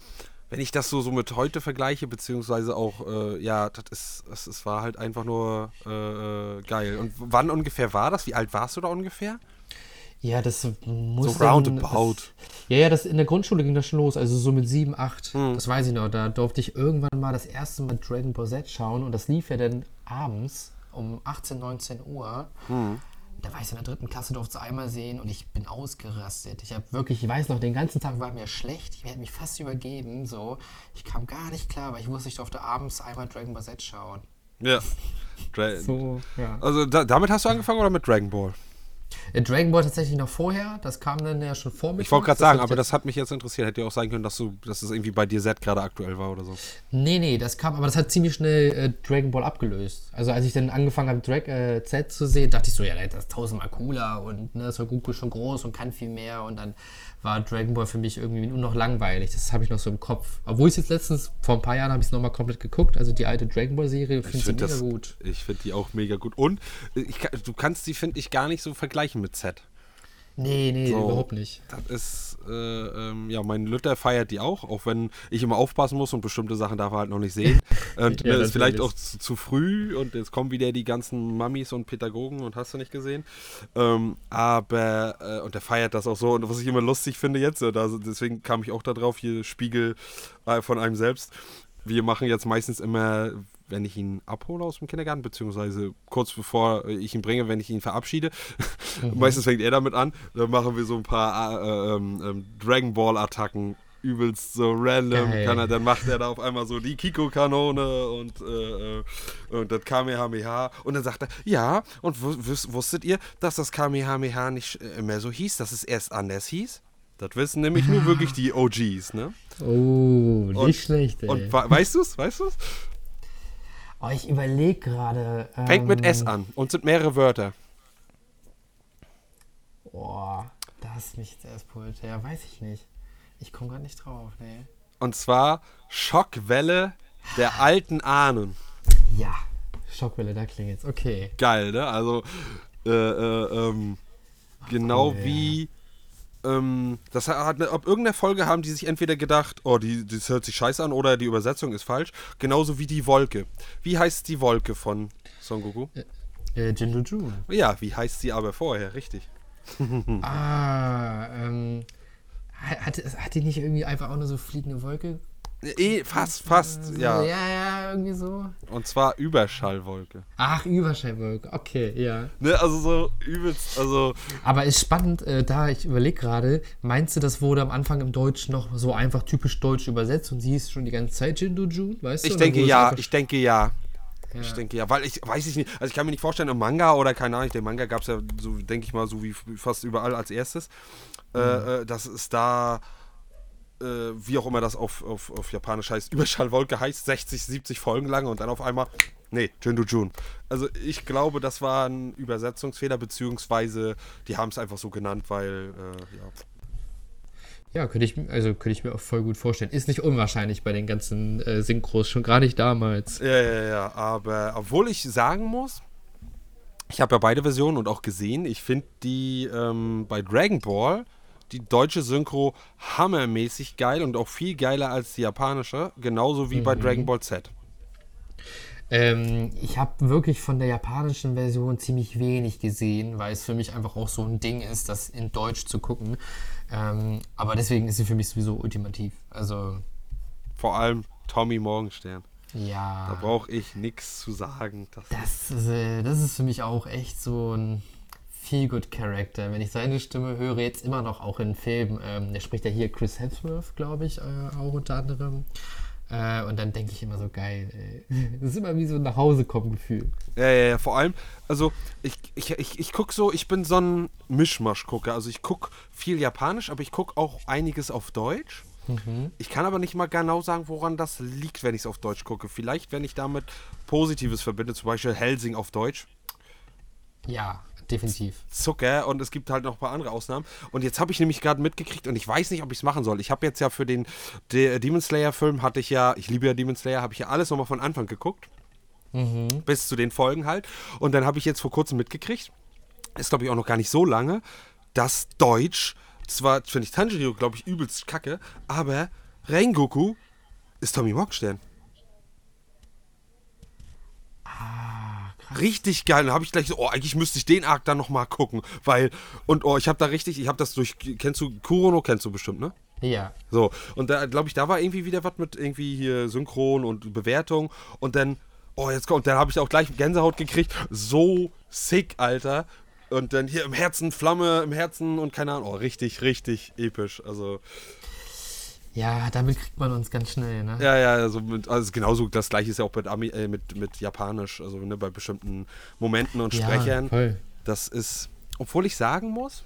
wenn ich das so, so mit heute vergleiche, beziehungsweise auch, äh, ja, das ist, das, das war halt einfach nur äh, äh geil. Und wann ungefähr war das? Wie alt warst du da ungefähr? Ja, das muss. So roundabout. Das, ja, ja, das, in der Grundschule ging das schon los, also so mit 7, 8. Hm. Das weiß ich noch. Da durfte ich irgendwann mal das erste Mal Dragon Ball Z schauen und das lief ja dann abends um 18, 19 Uhr. Hm da war ich in der dritten Klasse, durfte es einmal sehen und ich bin ausgerastet. Ich habe wirklich, ich weiß noch, den ganzen Tag war mir schlecht. Ich werde mich fast übergeben. So. Ich kam gar nicht klar, weil ich wusste, ich durfte abends einmal Dragon Ball Z schauen. Ja. Dra so, ja. Also da, damit hast du angefangen oder mit Dragon Ball? Äh, Dragon Ball tatsächlich noch vorher, das kam dann ja schon vor mir. Ich wollte gerade sagen, aber das hat mich jetzt interessiert. Hätte ja auch sein können, dass du, dass es irgendwie bei dir Z gerade aktuell war oder so. Nee, nee, das kam, aber das hat ziemlich schnell äh, Dragon Ball abgelöst. Also als ich dann angefangen habe, Drag, äh, Z zu sehen, dachte ich so, ja, das ist tausendmal cooler und ne, ist Goku schon groß und kann viel mehr und dann war Dragon Ball für mich irgendwie nur noch langweilig. Das habe ich noch so im Kopf. Obwohl ich es jetzt letztens, vor ein paar Jahren, habe ich es nochmal komplett geguckt. Also die alte Dragon Ball Serie finde ich find mega das- gut. Ich finde die auch mega gut. Und ich, du kannst die, finde ich, gar nicht so vergleichen mit Z. Nee, nee, So. überhaupt nicht. Das ist, äh, ähm, ja, mein Lütter feiert die auch, auch wenn ich immer aufpassen muss und bestimmte Sachen darf er halt noch nicht sehen. Und Ja, mir ist vielleicht auch zu, zu früh und jetzt kommen wieder die ganzen Mammis und Pädagogen und hast du nicht gesehen. Ähm, aber, äh, und der feiert das auch so. Und was ich immer lustig finde jetzt, da, deswegen kam ich auch da drauf, hier Spiegel äh, von einem selbst. Wir machen jetzt meistens immer, wenn ich ihn abhole aus dem Kindergarten, beziehungsweise kurz bevor ich ihn bringe, wenn ich ihn verabschiede. meistens fängt er damit an. Dann machen wir so ein paar äh, ähm, ähm, Dragon Ball Attacken. Übelst so random. Geil. Kann er, dann macht er da auf einmal so die Kiko-Kanone und, äh, äh, und das Kamehameha. Und dann sagt er, ja, und wu- wus- wusstet ihr, dass das Kamehameha nicht äh, mehr so hieß, dass es erst anders hieß? Das wissen nämlich nur wirklich die OGs, ne? Oh, nicht Und- schlecht, ey. Und weißt du's? Weißt du's? Oh, ich überlege gerade. Fängt mit ähm, S an und sind mehrere Wörter. Boah, da hast du mich jetzt erst geholt. Ja, weiß ich nicht. Ich komme gerade nicht drauf, nee. Und zwar Schockwelle der alten Ahnen. Ja, Schockwelle, da klingelt's. Okay. Geil, ne? Also, äh, äh, ähm, genau cool, ja. Ähm, das hat eine, ab irgendeiner Folge haben die sich entweder gedacht, oh, die, das hört sich scheiße an oder die Übersetzung ist falsch. Genauso wie die Wolke. Wie heißt die Wolke von Son Goku? Äh, Jindu Jun. Ja, wie heißt sie aber vorher, richtig. Ah, ähm. Hat, hat die nicht irgendwie einfach auch nur so fliegende Wolke? Eh, fast, fast, ja. Ja, ja, irgendwie so. Und zwar Überschallwolke. Ach, Überschallwolke. Okay, ja. Ne, also so übelst, also. Aber ist spannend, äh, da ich überlege gerade, meinst du, das wurde am Anfang im Deutschen noch so einfach typisch deutsch übersetzt und sie hieß schon die ganze Zeit Jindu Jun, weißt du? Ich Oder denke wurde es ja, einfach- ich denke ja. Ja. Ich denke ja, weil ich weiß ich nicht, also ich kann mir nicht vorstellen, im Manga oder keine Ahnung, den Manga gab es ja so, denke ich mal, so wie fast überall als erstes, äh, äh, dass es da, äh, wie auch immer das auf, auf, auf Japanisch heißt, Überschallwolke heißt, 60, 70 Folgen lang und dann auf einmal, nee, Jindu Jun. Also ich glaube, das war ein Übersetzungsfehler, beziehungsweise die haben es einfach so genannt, weil, äh, ja. Ja, könnte ich, also könnte ich mir auch voll gut vorstellen. Ist nicht unwahrscheinlich bei den ganzen äh, Synchros, schon gar nicht damals. Ja, ja, ja, aber obwohl ich sagen muss, ich habe ja beide Versionen und auch gesehen, ich finde die ähm, bei Dragon Ball, die deutsche Synchro hammermäßig geil und auch viel geiler als die japanische, genauso wie bei Dragon Ball Z. Ähm, ich habe wirklich von der japanischen Version ziemlich wenig gesehen, weil es für mich einfach auch so ein Ding ist, das in Deutsch zu gucken. Ähm, aber deswegen ist sie für mich sowieso ultimativ. Also, Vor allem Tommy Morgenstern. Da ja. brauche ich nichts zu sagen. Das Das ist, äh, das ist für mich auch echt so ein Feel-Good-Character. Wenn ich seine Stimme höre, jetzt immer noch auch in Filmen, ähm, der spricht ja hier Chris Hemsworth, glaube ich, äh, auch unter anderem. Äh, und dann denke ich immer so geil, ey. Das ist immer wie so ein Nachhausekommen-Gefühl. Ja, ja, ja, vor allem, also ich, ich, ich, ich gucke so, ich bin so ein Mischmasch-Gucker. Also ich gucke viel Japanisch, aber ich gucke auch einiges auf Deutsch. Ich kann aber nicht mal genau sagen, woran das liegt, wenn ich es auf Deutsch gucke. Vielleicht, wenn ich damit Positives verbinde, zum Beispiel Helsing auf Deutsch. Ja, definitiv. Zucker und es gibt halt noch ein paar andere Ausnahmen. Und jetzt habe ich nämlich gerade mitgekriegt und ich weiß nicht, ob ich es machen soll. Ich habe jetzt ja für den De Demon Slayer Film hatte ich ja, ich liebe ja Demon Slayer, habe ich ja alles nochmal von Anfang geguckt. Bis zu den Folgen halt. Und dann habe ich jetzt vor kurzem mitgekriegt, ist glaube ich auch noch gar nicht so lange, dass Deutsch, zwar finde ich Tanjiro, glaube ich, übelst kacke, aber Rengoku ist Tommy Morgenstern. Richtig geil. Dann habe ich gleich so, oh, eigentlich müsste ich den Arc dann nochmal gucken. Weil, und oh, ich habe da richtig, ich habe das durch, kennst du, Kurono kennst du bestimmt, ne? Ja. So, und da glaube ich, da war irgendwie wieder was mit irgendwie hier Synchron und Bewertung. Und dann, oh, jetzt kommt, dann habe ich auch gleich Gänsehaut gekriegt. So sick, Alter. Und dann hier im Herzen Flamme, im Herzen und keine Ahnung. Oh, richtig, richtig episch. Also, Ja, damit kriegt man uns ganz schnell, ne? ja, ja, also, mit, also genauso das gleiche ist ja auch mit, Ami, äh, mit, mit Japanisch. Also, ne, bei bestimmten Momenten und Ja, Sprechern. voll. Das ist, obwohl ich sagen muss,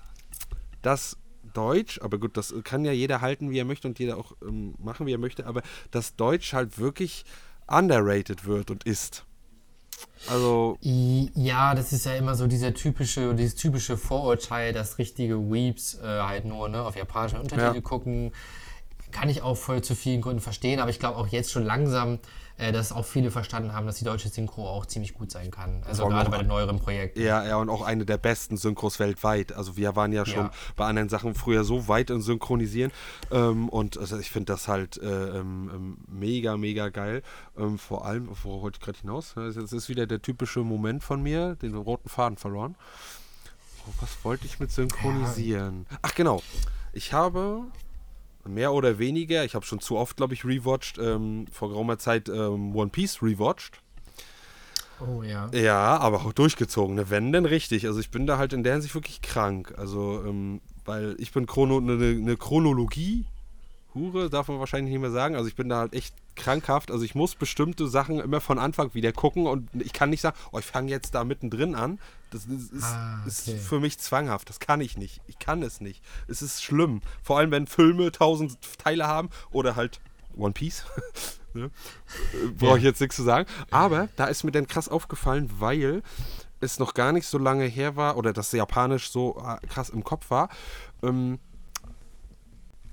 dass Deutsch, aber gut, das kann ja jeder halten, wie er möchte und jeder auch ähm, machen, wie er möchte, aber dass Deutsch halt wirklich underrated wird und ist. Also. Ja, das ist ja immer so dieser typische, dieses typische Vorurteil, dass richtige Weeps äh, halt nur ne, auf japanischen Untertitel Ja. gucken. Kann ich auch voll zu vielen Gründen verstehen, aber ich glaube auch jetzt schon langsam, äh, dass auch viele verstanden haben, dass die deutsche Synchro auch ziemlich gut sein kann. Also Vor gerade bei den neueren Projekten. Ja, ja, und auch eine der besten Synchros weltweit. Also wir waren ja schon Ja. bei anderen Sachen früher so weit im Synchronisieren. Ähm, und also ich finde das halt äh, ähm, ähm, mega, mega geil. Ähm, vor allem, worauf wollte ich gerade hinaus? Es ist wieder der typische Moment von mir, den roten Faden verloren. Oh, was wollte ich mit synchronisieren? Ach genau. Ich habe mehr oder weniger, ich habe schon zu oft, glaube ich, rewatcht, ähm, vor geraumer Zeit ähm, One Piece rewatcht. Oh ja. Ja, aber auch durchgezogen, ne? Wenn denn richtig. Also ich bin da halt in der Hinsicht wirklich krank. Also, ähm, weil ich bin Chrono, eine ne Chronologie. Hure, darf man wahrscheinlich nicht mehr sagen. Also ich bin da halt echt krankhaft. Also ich muss bestimmte Sachen immer von Anfang wieder gucken und ich kann nicht sagen, oh, ich fange jetzt da mittendrin an. Das ist, ist, Ah, ist okay. für mich zwanghaft. Das kann ich nicht. Ich kann es nicht. Es ist schlimm. Vor allem, wenn Filme tausend Teile haben oder halt One Piece. ne? Äh, Brauche ich jetzt nichts zu sagen. Aber da ist mir dann krass aufgefallen, weil es noch gar nicht so lange her war oder das Japanisch so äh, krass im Kopf war. Ähm,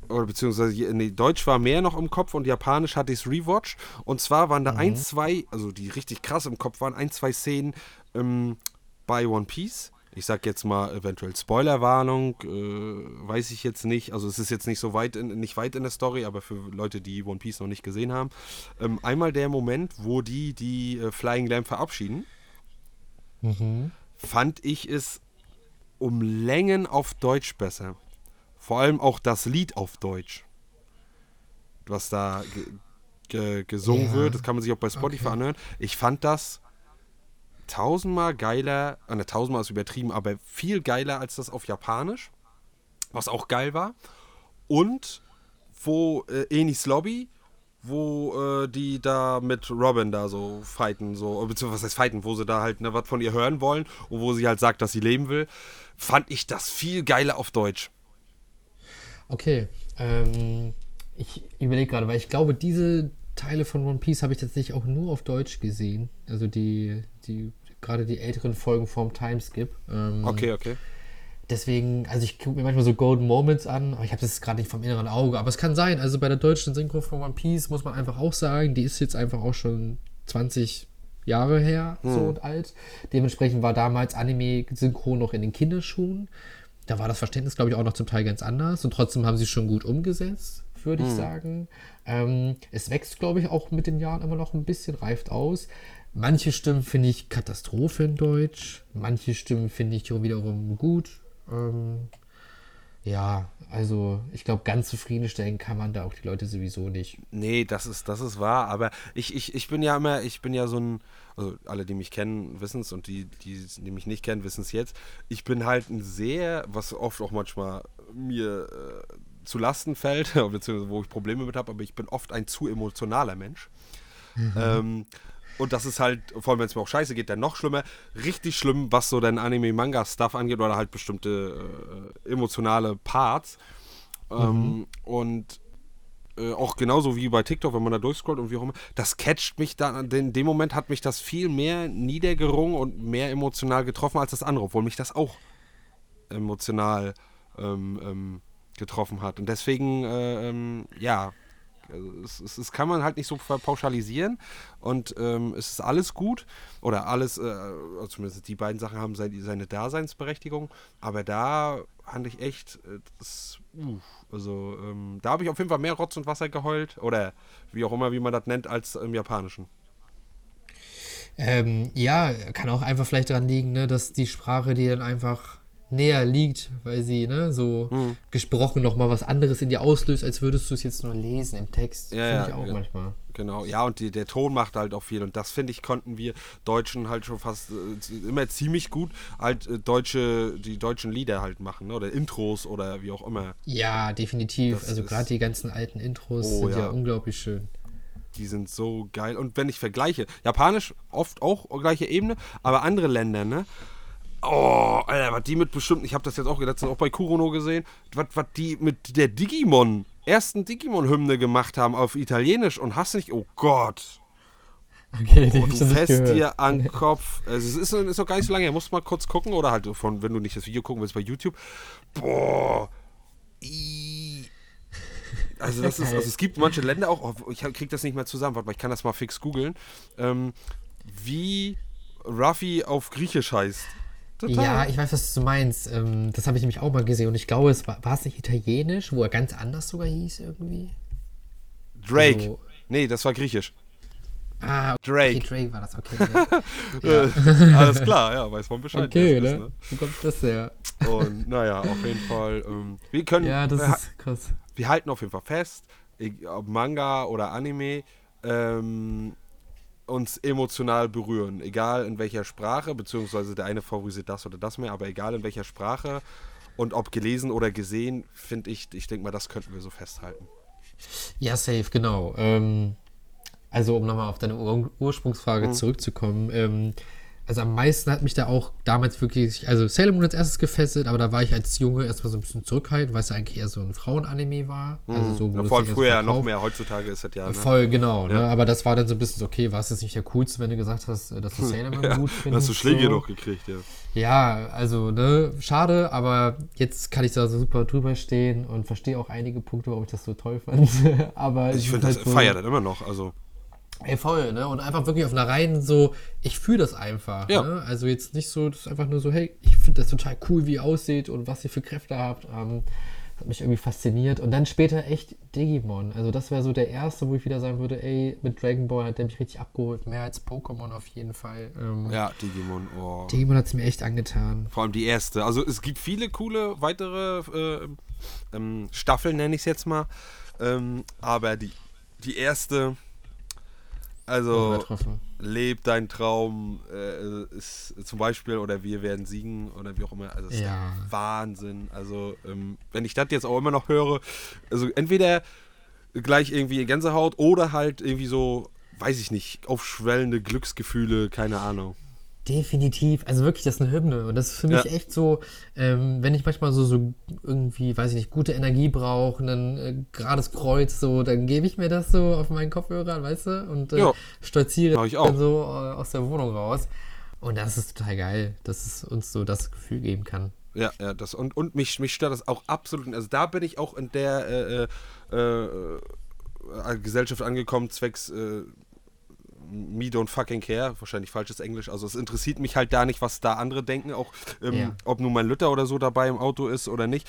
oder beziehungsweise nee, Deutsch war mehr noch im Kopf und Japanisch hatte ich es rewatch. Und zwar waren da ein, zwei, also die richtig krass im Kopf waren, ein, zwei Szenen ähm, bei One Piece. Ich sag jetzt mal eventuell Spoilerwarnung, äh, weiß ich jetzt nicht. Also es ist jetzt nicht so weit in, nicht weit in der Story, aber für Leute, die One Piece noch nicht gesehen haben. Ähm, einmal der Moment, wo die die äh, Flying Lamb verabschieden, fand ich es um Längen auf Deutsch besser. Vor allem auch das Lied auf Deutsch. Was da ge ge gesungen Ja, wird, das kann man sich auch bei Spotify okay. anhören. Ich fand das tausendmal geiler, äh, ne, tausendmal ist übertrieben, aber viel geiler als das auf Japanisch. Was auch geil war. Und wo äh, Enis Lobby, wo äh, die da mit Robin da so fighten, so, beziehungsweise was heißt fighten, wo sie da halt ne, was von ihr hören wollen und wo sie halt sagt, dass sie leben will, fand ich das viel geiler auf Deutsch. Okay. Ähm, ich überlege gerade, weil ich glaube, diese Teile von One Piece habe ich tatsächlich auch nur auf Deutsch gesehen. Also die, die gerade die älteren Folgen vom Timeskip. Ähm, Okay, okay. Deswegen, also ich gucke mir manchmal so Golden Moments an, aber ich habe das gerade nicht vom inneren Auge. Aber es kann sein, also bei der deutschen Synchro von One Piece muss man einfach auch sagen, die ist jetzt einfach auch schon 20 Jahre her so und alt. Dementsprechend war damals Anime-Synchro noch in den Kinderschuhen. Da war das Verständnis, glaube ich, auch noch zum Teil ganz anders. Und trotzdem haben sie es schon gut umgesetzt, würde ich sagen. Ähm, es wächst, glaube ich, auch mit den Jahren immer noch ein bisschen, reift aus. Manche Stimmen finde ich Katastrophe in Deutsch. Manche Stimmen finde ich wiederum gut. Ähm, ja, also ich glaube, ganz zufriedenstellen kann man da auch die Leute sowieso nicht. Nee, das ist, das ist wahr, aber ich, ich, ich bin ja immer, ich bin ja so ein, also alle, die mich kennen, wissen es und die, die, die mich nicht kennen, wissen es jetzt. Ich bin halt ein sehr, was oft auch manchmal mir äh, zu Lasten fällt, beziehungsweise wo ich Probleme mit habe, aber ich bin oft ein zu emotionaler Mensch. Ähm, und das ist halt, vor allem wenn es mir auch scheiße geht, dann noch schlimmer. Richtig schlimm, was so dein Anime-Manga-Stuff angeht oder halt bestimmte äh, emotionale Parts. Ähm, und äh, auch genauso wie bei TikTok, wenn man da durchscrollt und wie auch immer, das catcht mich dann, in dem Moment hat mich das viel mehr niedergerungen und mehr emotional getroffen als das andere, obwohl mich das auch emotional ähm, ähm, getroffen hat. Und deswegen, äh, ähm, ja, also es, es, es kann man halt nicht so pauschalisieren und ähm, es ist alles gut oder alles, äh, also zumindest die beiden Sachen haben seine, seine Daseinsberechtigung, aber da fand ich echt, äh, das, uh, also ähm, da habe ich auf jeden Fall mehr Rotz und Wasser geheult oder wie auch immer, wie man das nennt, als im Japanischen. Ähm, ja, kann auch einfach vielleicht daran liegen, ne, dass die Sprache dir dann einfach näher liegt, weil sie ne, so Mhm. gesprochen nochmal was anderes in dir auslöst, als würdest du es jetzt nur lesen im Text. Ja, Finde ich auch ja. manchmal. Genau, ja, und die, der Ton macht halt auch viel. Und das, finde ich, konnten wir Deutschen halt schon fast äh, immer ziemlich gut halt äh, deutsche, die deutschen Lieder halt machen, ne? oder Intros oder wie auch immer. Ja, definitiv. Das also gerade die ganzen alten Intros Oh, sind ja. ja. unglaublich schön. Die sind so geil. Und wenn ich vergleiche, Japanisch oft auch gleiche Ebene, aber andere Länder, ne? Oh, Alter, was die mit bestimmt, ich habe das jetzt auch letztens auch bei Kurono gesehen, was, was die mit der Digimon, ersten Digimon-Hymne gemacht haben auf Italienisch und hast nicht, oh Gott. Okay, Oh, du fest dir an den Kopf. Also es ist, ist noch gar nicht so lange her. Musst mal kurz gucken oder halt von, wenn du nicht das Video gucken willst bei YouTube. Boah. I. Also das ist, also es gibt manche Länder auch, oh, ich krieg das nicht mehr zusammen, warte mal, ich kann das mal fix googeln, ähm, wie Ruffy auf Griechisch heißt. Total. Ja, ich weiß, was du meinst. Ähm, das habe ich nämlich auch mal gesehen und ich glaube, es war, war es nicht italienisch, wo er ganz anders sogar hieß irgendwie? Drake. Also- nee, das war Griechisch. Ah, Drake. Okay, Drake war das, okay. Ja. Alles klar, ja, weiß man Bescheid. Okay, ne? ist, Wo kommt das her? ne? Und naja, auf jeden Fall, ähm, wir können, Ja, das wir, ist krass. wir halten auf jeden Fall fest, ob Manga oder Anime, ähm, uns emotional berühren. Egal in welcher Sprache, beziehungsweise der eine favorisiert das oder das mehr, aber egal in welcher Sprache und ob gelesen oder gesehen, finde ich, ich denke mal, das könnten wir so festhalten. Ja, safe, genau. Ähm, also, um nochmal auf deine Ur Ursprungsfrage Mhm. zurückzukommen. Ähm, also, am meisten hat mich da auch damals wirklich, also Sailor Moon als erstes gefesselt, aber da war ich als Junge erstmal so ein bisschen zurückhaltend, weil es ja eigentlich eher so ein Frauenanime war. Also, so, Ja, vor allem früher ja noch mehr, heutzutage ist das ja. Ne? Voll, genau. Ne? Ja. Aber das war dann so ein bisschen so, okay, war es jetzt nicht der coolste, wenn du gesagt hast, äh, dass du Sailor Moon Ja, gut findest. hast du Schläge so. noch gekriegt, ja. Ja, also, ne, schade, aber jetzt kann ich da so super drüber stehen und verstehe auch einige Punkte, warum ich das so toll fand. aber Also ich ist finde, das halt so- feiert das immer noch. Also, Ey, voll, ne? Und einfach wirklich auf einer reinen so, ich fühle das einfach. Ja. Ne? Also jetzt nicht so, das ist einfach nur so, hey, ich finde das total cool, wie ihr aussieht und was ihr für Kräfte habt. Ähm, hat mich irgendwie fasziniert. Und dann später echt Digimon. Also das wäre so der erste, wo ich wieder sagen würde, ey, mit Dragon Ball hat der mich richtig abgeholt. Mehr als Pokémon auf jeden Fall. Ähm, ja, Digimon. Oh. Digimon hat es mir echt angetan. Vor allem die erste. Also es gibt viele coole weitere äh, ähm, Staffeln, nenne ich es jetzt mal. Ähm, aber die, die erste, also lebt dein Traum, äh, ist zum Beispiel, oder wir werden siegen, oder wie auch immer. Also es ist Ja. Wahnsinn. Also ähm, wenn ich das jetzt auch immer noch höre, also entweder gleich irgendwie Gänsehaut oder halt irgendwie so, weiß ich nicht, aufschwellende Glücksgefühle, keine Ahnung. Definitiv. Also wirklich, das ist eine Hymne. Und das ist für mich Ja. echt so, ähm, wenn ich manchmal so, so irgendwie, weiß ich nicht, gute Energie brauche, ein äh, gerades Kreuz, so, dann gebe ich mir das so auf meinen Kopfhörer, weißt du, und äh, stolziere dann so äh, aus der Wohnung raus. Und das ist total geil, dass es uns so das Gefühl geben kann. Ja, ja, das und, und mich, mich stört das auch absolut. Also da bin ich auch in der äh, äh, äh, Gesellschaft angekommen, zwecks äh, Me don't fucking care, wahrscheinlich falsches Englisch. Also es interessiert mich halt da nicht, was da andere denken, auch ähm, Ja. ob nun mein Lütter oder so dabei im Auto ist oder nicht.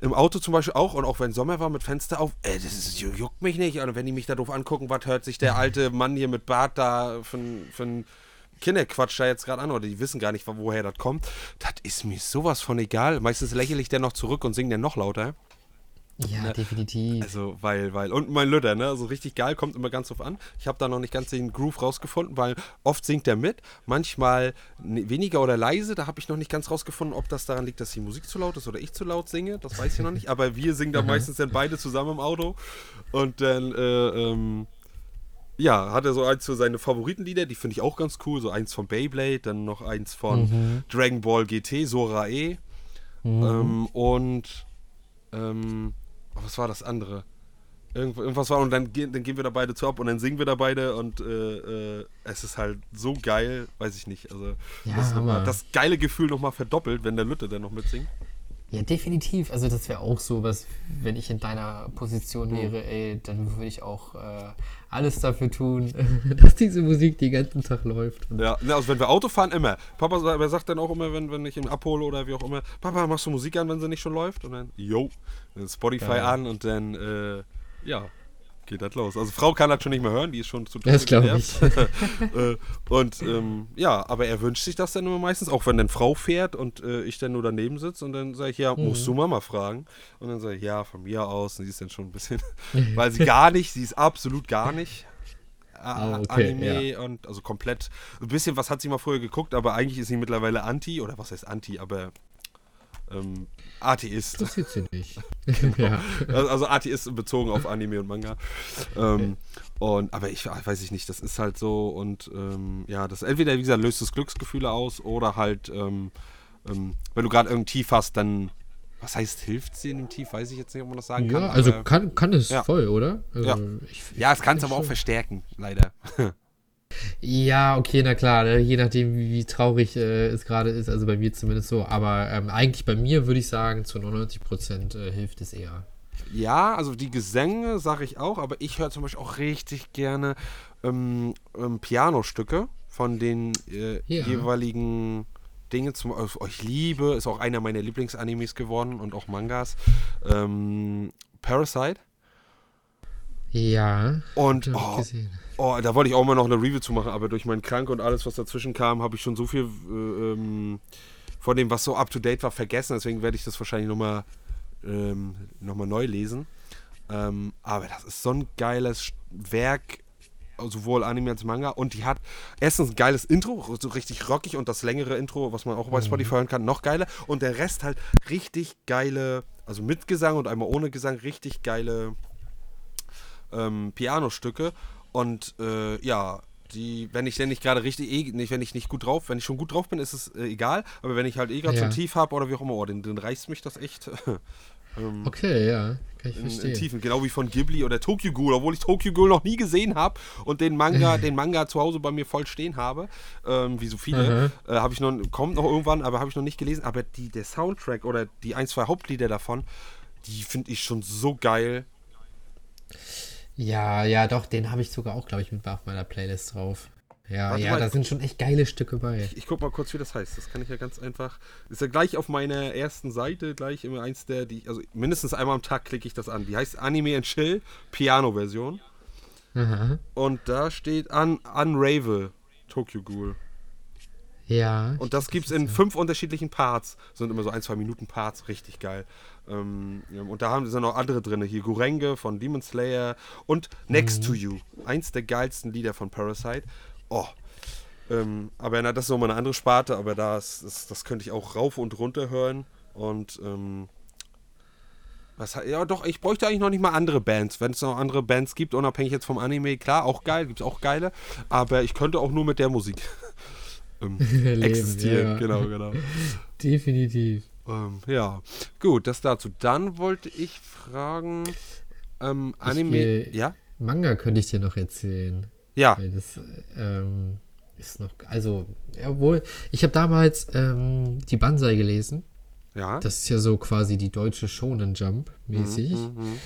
Im Auto zum Beispiel auch und auch wenn Sommer war mit Fenster auf, ey, das ist, juckt mich nicht. Und wenn die mich da doof angucken, was hört sich der alte Mann hier mit Bart da für, ein- Kinderquatsch da jetzt gerade an oder die wissen gar nicht, woher das kommt. Das ist mir sowas von egal. Meistens lächle ich dann noch zurück und singe dann noch lauter. Ja, definitiv. Also, weil, weil, und mein Lütter, ne, also richtig geil, kommt immer ganz drauf an. Ich habe da noch nicht ganz den Groove rausgefunden, weil oft singt er mit, manchmal ne- weniger oder leise, da habe ich noch nicht ganz rausgefunden, ob das daran liegt, dass die Musik zu laut ist oder ich zu laut singe, das weiß ich noch nicht, aber wir singen da meistens dann beide zusammen im Auto. Und dann, äh, ähm, ja, hat er so eins für seine Favoritenlieder, die finde ich auch ganz cool, so eins von Beyblade, dann noch eins von Dragon Ball GT, Sora E. Ähm, und ähm, oh, was war das andere? Irgendw irgendwas war und dann, gehen- dann gehen wir da beide zu ab und dann singen wir da beide und äh, äh, es ist halt so geil, weiß ich nicht. Also Ja, das, ist noch mal, Hammer. das geile Gefühl nochmal verdoppelt, wenn der Lütte dann noch mitsingt. Ja, definitiv. Also das wäre auch so was, wenn ich in deiner Position Hm. wäre, ey, dann würde ich auch äh, alles dafür tun, dass diese Musik den ganzen Tag läuft. Ja, ne, also wenn wir Auto fahren, immer. Papa sagt dann auch immer, wenn, wenn ich ihn abhole oder wie auch immer, Papa, machst du Musik an, wenn sie nicht schon läuft? Und dann, yo, dann Spotify Geil. an und dann, äh, ja, geht das los. Also Frau kann das schon nicht mehr hören, die ist schon zu Das Tode glaub ich. äh, und ähm, ja, aber er wünscht sich das dann immer meistens, auch wenn dann Frau fährt und äh, ich dann nur daneben sitze und dann sage ich, ja, musst Mhm. du Mama fragen? Und dann sage ich, ja, von mir aus. Und sie ist dann schon ein bisschen, weil sie gar nicht, sie ist absolut gar nicht. Ah, A- okay, Anime und also komplett. Ein bisschen was hat sie mal früher geguckt, aber eigentlich ist sie mittlerweile Anti, oder was heißt Anti, aber ähm, Atheist. interessiert sie nicht. ja. Also also Atheist bezogen auf Anime und Manga. Ähm, und, aber ich weiß ich nicht, das ist halt so und ähm, ja, das entweder, wie gesagt, löst es Glücksgefühle aus oder halt, ähm, ähm, wenn du gerade irgendein Tief hast, dann, was heißt, hilft sie in dem Tief? Weiß ich jetzt nicht, ob man das sagen kann. Ja, also kann, kann es Ja. voll, oder? Also Ja. ich, ja, es kann es ich aber auch schon. verstärken, leider. Ja, okay, na klar, ne? je nachdem, wie, wie traurig äh, es gerade ist, also bei mir zumindest so. Aber ähm, eigentlich bei mir würde ich sagen, zu 99 Prozent äh, hilft es eher. Ja, also die Gesänge sage ich auch, aber ich höre zum Beispiel auch richtig gerne ähm, ähm, Pianostücke von den äh, Ja. jeweiligen Dingen. Zum, also ich liebe, ist auch einer meiner Lieblingsanimes geworden und auch Mangas. Ähm, Parasite. Ja, Und hab ich oh, gesehen. Oh, da wollte ich auch mal noch eine Review zu machen, aber durch meinen Krank und alles, was dazwischen kam, habe ich schon so viel äh, ähm, von dem, was so up to date war, vergessen. Deswegen werde ich das wahrscheinlich nochmal ähm, noch mal neu lesen. Ähm, aber das ist so ein geiles Werk, sowohl Anime als Manga. Und die hat erstens ein geiles Intro, so richtig rockig und das längere Intro, was man auch bei Spotify hören kann, noch geiler. Und der Rest halt richtig geile, also mit Gesang und einmal ohne Gesang, richtig geile ähm, Pianostücke. Und äh, ja, die, wenn ich denn nicht gerade richtig, eh, nicht, wenn ich nicht gut drauf, wenn ich schon gut drauf bin, ist es äh, egal. Aber wenn ich halt eh gerade so Ja. ein Tief habe oder wie auch immer, oh, dann, dann reißt mich das echt ähm, Okay, ja, kann ich in, in verstehen. Tiefen. Genau wie von Ghibli oder Tokyo Ghoul, obwohl ich Tokyo Ghoul noch nie gesehen habe und den Manga, den Manga zu Hause bei mir voll stehen habe, ähm, wie so viele, äh, habe ich noch, kommt noch irgendwann, aber habe ich noch nicht gelesen. Aber die, der Soundtrack oder die ein, zwei Hauptlieder davon, die finde ich schon so geil. Ja, ja, doch, den habe ich sogar auch, glaube ich, mit auf meiner Playlist drauf. Ja, Warte ja, mal. da sind schon echt geile Stücke bei. Ich guck mal kurz, wie das heißt. Das kann ich ja ganz einfach. Ist ja gleich auf meiner ersten Seite, gleich immer eins der, die ich, also mindestens einmal am Tag klicke ich das an. Die heißt Anime and Chill, Piano-Version. Und da steht un, Unravel, Tokyo Ghoul. Ja. Und das gibt's in fünf unterschiedlichen Parts. Sind immer so ein, zwei Minuten Parts, richtig geil. Ähm, ja, und da haben sind noch andere drin. Hier Gurenge von Demon Slayer und Next to You. Eins der geilsten Lieder von Parasite. Oh. Ähm, aber na, das ist nochmal eine andere Sparte, aber das, das, das könnte ich auch rauf und runter hören. Und ähm, was, ja doch, ich bräuchte eigentlich noch nicht mal andere Bands. Wenn es noch andere Bands gibt, unabhängig jetzt vom Anime, klar, auch geil, gibt es auch geile. Aber ich könnte auch nur mit der Musik ähm, Leben, existieren. ja. Genau, genau. Definitiv. Ähm, ja, gut, das dazu. Dann wollte ich fragen, ähm, Anime, will- ja? Manga könnte ich dir noch erzählen. Ja, Weil das ähm, ist noch, also, obwohl, ich habe damals ähm, die Banzai gelesen. ja. Das ist ja so quasi die deutsche Shonen Jump mäßig. Mhm,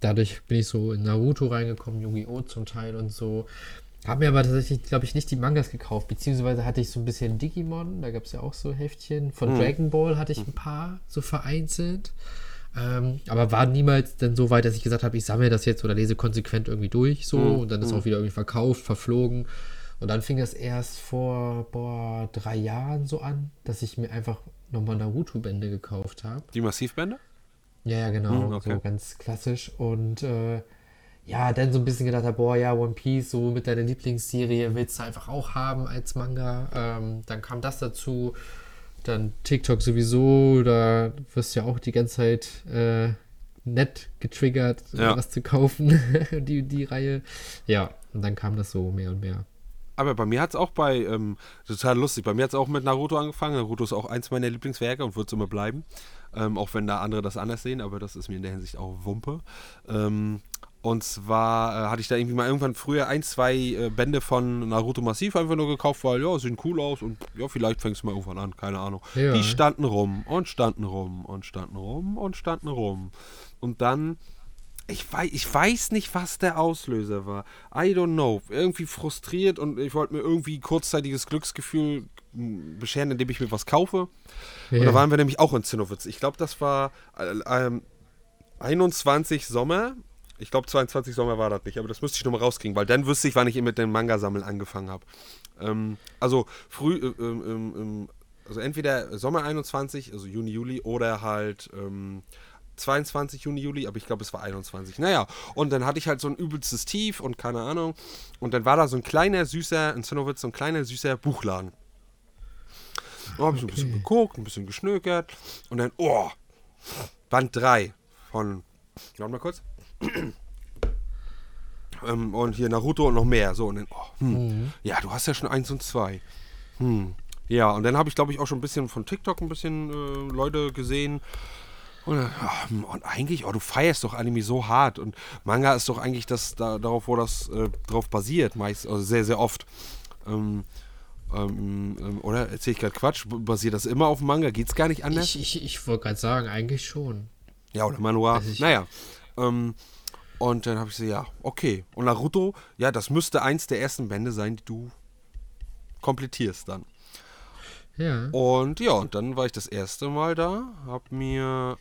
Dadurch bin ich so in Naruto reingekommen, Yu-Gi-Oh! zum Teil und so. Habe mir aber tatsächlich, glaube ich, nicht die Mangas gekauft, beziehungsweise hatte ich so ein bisschen Digimon, da gab es ja auch so Heftchen. Von Mhm. Dragon Ball hatte ich ein paar, so vereinzelt. Ähm, aber war niemals dann so weit, dass ich gesagt habe, ich sammle das jetzt oder lese konsequent irgendwie durch, so. Mhm. Und dann ist auch wieder irgendwie verkauft, verflogen. Und dann fing das erst vor, boah, drei Jahren so an, dass ich mir einfach nochmal Naruto-Bände gekauft habe. Die Massivbände? Ja, ja, genau. Hm, okay. So ganz klassisch. Und äh, ja, dann so ein bisschen gedacht habe, boah, ja, One Piece, so mit deiner Lieblingsserie willst du einfach auch haben als Manga. Ähm, dann kam das dazu. Dann TikTok sowieso, da wirst du ja auch die ganze Zeit äh, nett getriggert, Ja. was zu kaufen, die, die Reihe. Ja, und dann kam das so mehr und mehr. Aber bei mir hat es auch bei, ähm, total lustig, bei mir hat es auch mit Naruto angefangen. Naruto ist auch eins meiner Lieblingswerke und wird es immer bleiben. Ähm, auch wenn da andere das anders sehen, aber das ist mir in der Hinsicht auch Wumpe. Ähm, und zwar äh, hatte ich da irgendwie mal irgendwann früher ein, zwei äh, Bände von Naruto Massiv einfach nur gekauft, weil ja, sehen cool aus und ja, vielleicht fängst du mal irgendwann an, keine Ahnung. Ja. Die standen rum und standen rum und standen rum und standen rum. Und dann ich weiß, ich weiß nicht, was der Auslöser war. I don't know. Irgendwie frustriert und ich wollte mir irgendwie kurzzeitiges Glücksgefühl m, bescheren, indem ich mir was kaufe. Und Ja. da waren wir nämlich auch in Zinnowitz. Ich glaube, das war äh, ähm, 21 Sommer. Ich glaube, 22 Sommer war das nicht, aber das müsste ich nochmal rauskriegen, weil dann wüsste ich, wann ich mit dem Manga-Sammeln angefangen habe. Ähm, also früh, äh, ähm, ähm, also entweder Sommer 21, also Juni, Juli, oder halt ähm, 22 Juni, Juli, aber ich glaube, es war 21. Naja, und dann hatte ich halt so ein übelstes Tief und keine Ahnung. Und dann war da so ein kleiner, süßer, in Zinnowitz, so ein kleiner, süßer Buchladen. Da habe ich so ein bisschen geguckt, ein bisschen geschnökert und dann, oh, Band 3 von, warte mal kurz. ähm, und hier Naruto und noch mehr. So, und dann, oh, hm, ja, du hast ja schon 1 und 2. Hm. Ja, und dann habe ich, glaube ich, auch schon ein bisschen von TikTok ein bisschen äh, Leute gesehen. Und, dann, und, eigentlich, oh, du feierst doch Anime so hart und Manga ist doch eigentlich das da, darauf, wo das äh, drauf basiert, meist, also sehr, sehr oft. Ähm, ähm, ähm, oder erzähle ich gerade Quatsch? Basiert das immer auf Manga? Geht es gar nicht anders? Ich, ich, ich wollte gerade sagen, eigentlich schon. Ja, oder Manua. Also naja. Ähm, und dann habe ich so, ja, okay. Und Naruto, ja, das müsste eins der ersten Bände sein, die du komplettierst dann. Ja. Und ja, und dann war ich das erste Mal da, habe mir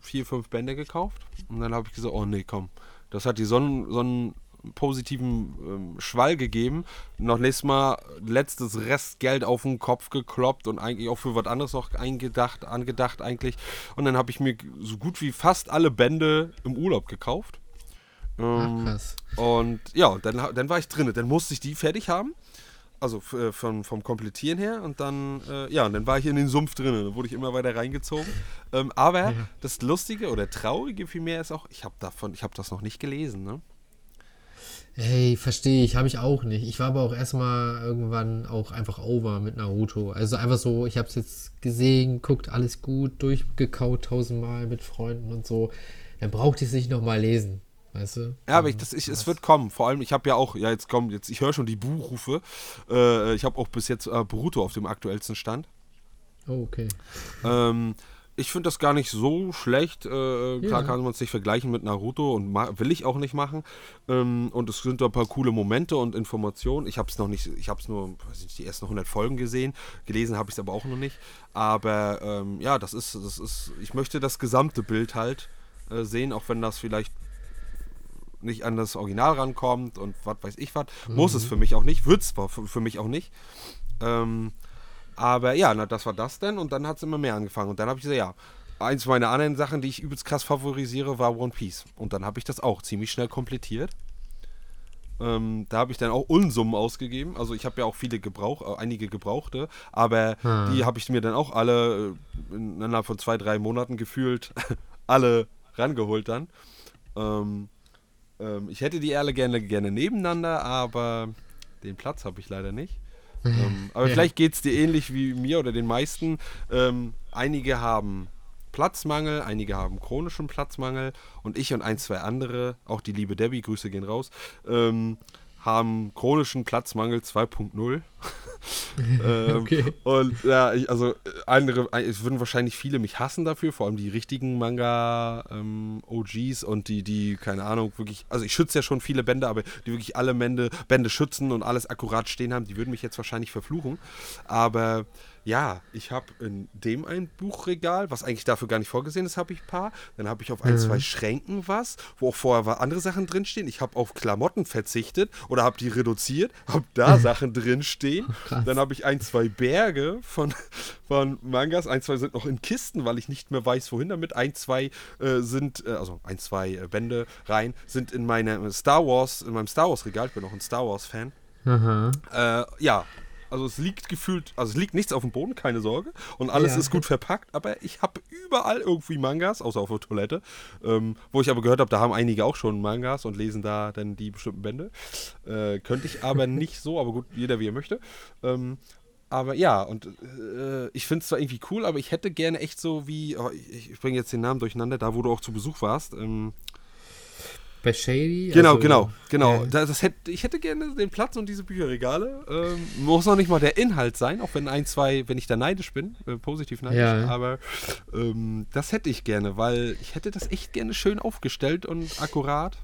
vier, fünf Bände gekauft. Und dann habe ich gesagt, oh nee, komm. Das hat die so einen, so einen positiven ähm, Schwall gegeben. Noch nächstes Mal letztes Restgeld auf den Kopf gekloppt und eigentlich auch für was anderes noch eingedacht, angedacht eigentlich. Und dann habe ich mir so gut wie fast alle Bände im Urlaub gekauft. Ähm, Ach, krass. Und ja, dann, dann war ich drin. Dann musste ich die fertig haben also äh, von, vom Komplettieren her und dann, äh, ja, und dann war ich in den Sumpf drin, dann wurde ich immer weiter reingezogen. Ähm, aber ja. das Lustige oder Traurige vielmehr ist auch, ich habe davon, ich habe das noch nicht gelesen, ne? Hey, verstehe ich, habe ich auch nicht. Ich war aber auch erstmal irgendwann auch einfach over mit Naruto. Also einfach so, ich habe es jetzt gesehen, guckt, alles gut, durchgekaut tausendmal mit Freunden und so. Dann brauchte ich es nicht nochmal lesen. Weißt du? Ja, aber ich, das, ich, es wird kommen. Vor allem, ich habe ja auch, ja, jetzt kommt, jetzt, ich höre schon die Buchrufe. Äh, ich habe auch bis jetzt äh, Boruto auf dem aktuellsten Stand. Oh, okay. Ähm, ich finde das gar nicht so schlecht. Äh, klar kann man es nicht vergleichen mit Naruto und will ich auch nicht machen. Ähm, und es sind da ein paar coole Momente und Informationen. Ich habe es noch nicht, ich habe es nur, weiß nicht, die ersten 100 Folgen gesehen. Gelesen habe ich es aber auch noch nicht. Aber ähm, ja, das ist, das ist, ich möchte das gesamte Bild halt äh, sehen, auch wenn das vielleicht nicht an das Original rankommt und was weiß ich was. Mhm. Muss es für mich auch nicht, wird es für, für mich auch nicht. Ähm, aber ja, na, das war das denn und dann hat es immer mehr angefangen. Und dann habe ich gesagt, ja, eins meiner anderen Sachen, die ich übelst krass favorisiere, war One Piece. Und dann habe ich das auch ziemlich schnell komplettiert. Ähm, da habe ich dann auch Unsummen ausgegeben. Also ich habe ja auch viele Gebrauch, äh, einige gebrauchte, aber hm. die habe ich mir dann auch alle äh, innerhalb von zwei, drei Monaten gefühlt alle rangeholt dann. Ähm, ähm, ich hätte die Erle gerne, gerne nebeneinander, aber den Platz habe ich leider nicht. Ähm, aber ja. vielleicht geht es dir ähnlich wie mir oder den meisten. Ähm, einige haben Platzmangel, einige haben chronischen Platzmangel und ich und ein, zwei andere, auch die liebe Debbie, Grüße gehen raus, ähm, haben chronischen Platzmangel 2.0. ähm, okay. Und ja, ich, also andere, es würden wahrscheinlich viele mich hassen dafür, vor allem die richtigen Manga-OGs ähm, und die, die, keine Ahnung, wirklich, also ich schütze ja schon viele Bände, aber die wirklich alle Bände, Bände schützen und alles akkurat stehen haben, die würden mich jetzt wahrscheinlich verfluchen. Aber ja, ich habe in dem ein Buchregal, was eigentlich dafür gar nicht vorgesehen ist, habe ich ein paar. Dann habe ich auf ein, mhm. zwei Schränken was, wo auch vorher andere Sachen drinstehen. Ich habe auf Klamotten verzichtet oder habe die reduziert, habe da Sachen drinstehen. Oh, dann habe ich ein, zwei Berge von, von Mangas. Ein, zwei sind noch in Kisten, weil ich nicht mehr weiß, wohin damit. Ein, zwei äh, sind, äh, also ein, zwei äh, Bände rein, sind in meinem Star Wars, in meinem Star Wars Regal. Ich bin auch ein Star Wars Fan. Äh, ja, also es liegt gefühlt, also es liegt nichts auf dem Boden, keine Sorge. Und alles ja. ist gut verpackt, aber ich habe überall irgendwie Mangas, außer auf der Toilette. Ähm, wo ich aber gehört habe, da haben einige auch schon Mangas und lesen da dann die bestimmten Bände. Äh, könnte ich aber nicht so, aber gut, jeder wie er möchte. Ähm, aber ja, und äh, ich finde es zwar irgendwie cool, aber ich hätte gerne echt so wie, oh, ich, ich bringe jetzt den Namen durcheinander, da wo du auch zu Besuch warst. Ähm, bei Shady? Genau, also, genau, genau. Ja. Das, das hätte, ich hätte gerne den Platz und diese Bücherregale. Ähm, muss noch nicht mal der Inhalt sein, auch wenn ein, zwei, wenn ich da neidisch bin, äh, positiv neidisch. Ja. Aber ähm, das hätte ich gerne, weil ich hätte das echt gerne schön aufgestellt und akkurat.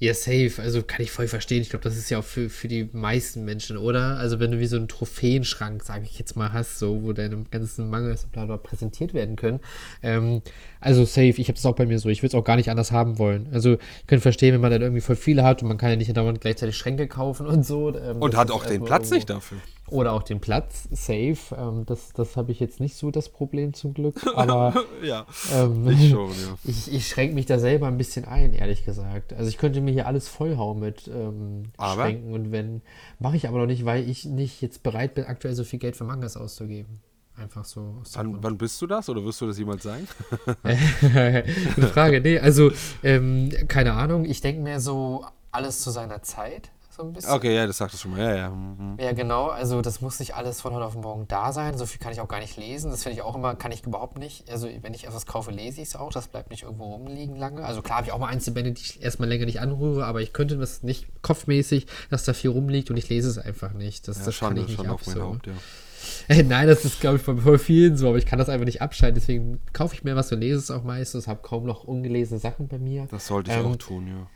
Ja, safe. Also kann ich voll verstehen. Ich glaube, das ist ja auch für, für die meisten Menschen, oder? Also wenn du wie so einen Trophäenschrank, sage ich jetzt mal, hast, so, wo deine ganzen Mangels präsentiert werden können. Ähm, also safe, ich habe das auch bei mir so. Ich würde es auch gar nicht anders haben wollen. Also ich könnte verstehen, wenn man dann irgendwie voll viele hat und man kann ja nicht dauernd gleichzeitig Schränke kaufen und so. Ähm, und hat auch den Platz nicht dafür. Oder auch den Platz, safe. Ähm, das das habe ich jetzt nicht so das Problem zum Glück. Aber ja, ähm, ich schon, ja. Ich, ich schränke mich da selber ein bisschen ein, ehrlich gesagt. Also ich könnte mir hier alles vollhauen mit ähm, Schränken und wenn, mache ich aber noch nicht, weil ich nicht jetzt bereit bin, aktuell so viel Geld für Mangas auszugeben. Einfach so. Wann, wann, bist du das oder wirst du das jemals sein? Eine Frage, nee, also ähm, keine Ahnung. Ich denke mir so, alles zu seiner Zeit so ein bisschen. Okay, ja, das sagtest du schon mal. Ja, ja. Mhm. Ja, genau. Also das muss nicht alles von heute auf morgen da sein. So viel kann ich auch gar nicht lesen. Das finde ich auch immer, kann ich überhaupt nicht. Also wenn ich etwas kaufe, lese ich es auch. Das bleibt nicht irgendwo rumliegen lange. Also klar habe ich auch mal Einzelbände, die ich erstmal länger nicht anrühre, aber ich könnte das nicht kopfmäßig, dass da viel rumliegt und ich lese es einfach nicht. Das, Ja, das kann Schande, ich nicht Schande auf mein. Haupt, ja. Äh, Nein, das ist, glaube ich, bei vielen so, aber ich kann das einfach nicht abschalten. Deswegen kaufe ich mir was und lese es auch meistens. Habe kaum noch ungelesene Sachen bei mir. Das sollte ich Ähm, auch tun, ja.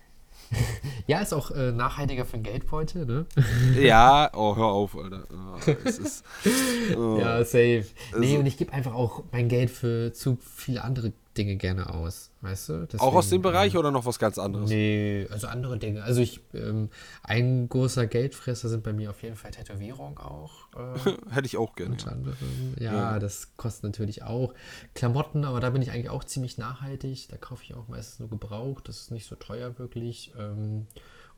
Ja, ist auch äh, nachhaltiger für den Geldbeutel, ne? Ja, oh, hör auf, Alter. Oh, es ist, oh. Ja, safe. Nee, Also- und ich gebe einfach auch mein Geld für zu viele andere Dinge gerne aus, weißt du? Auch aus dem Deswegen, Bereich oder noch was ganz anderes? Nee, also andere Dinge. Also ich, ähm, ein großer Geldfresser sind bei mir auf jeden Fall Tätowierung auch. Äh, Hätte ich auch gerne. unter anderem. Ja, Ja. das kostet natürlich auch. Klamotten, aber da bin ich eigentlich auch ziemlich nachhaltig. Da kaufe ich auch meistens nur gebraucht. Das ist nicht so teuer wirklich. Ähm,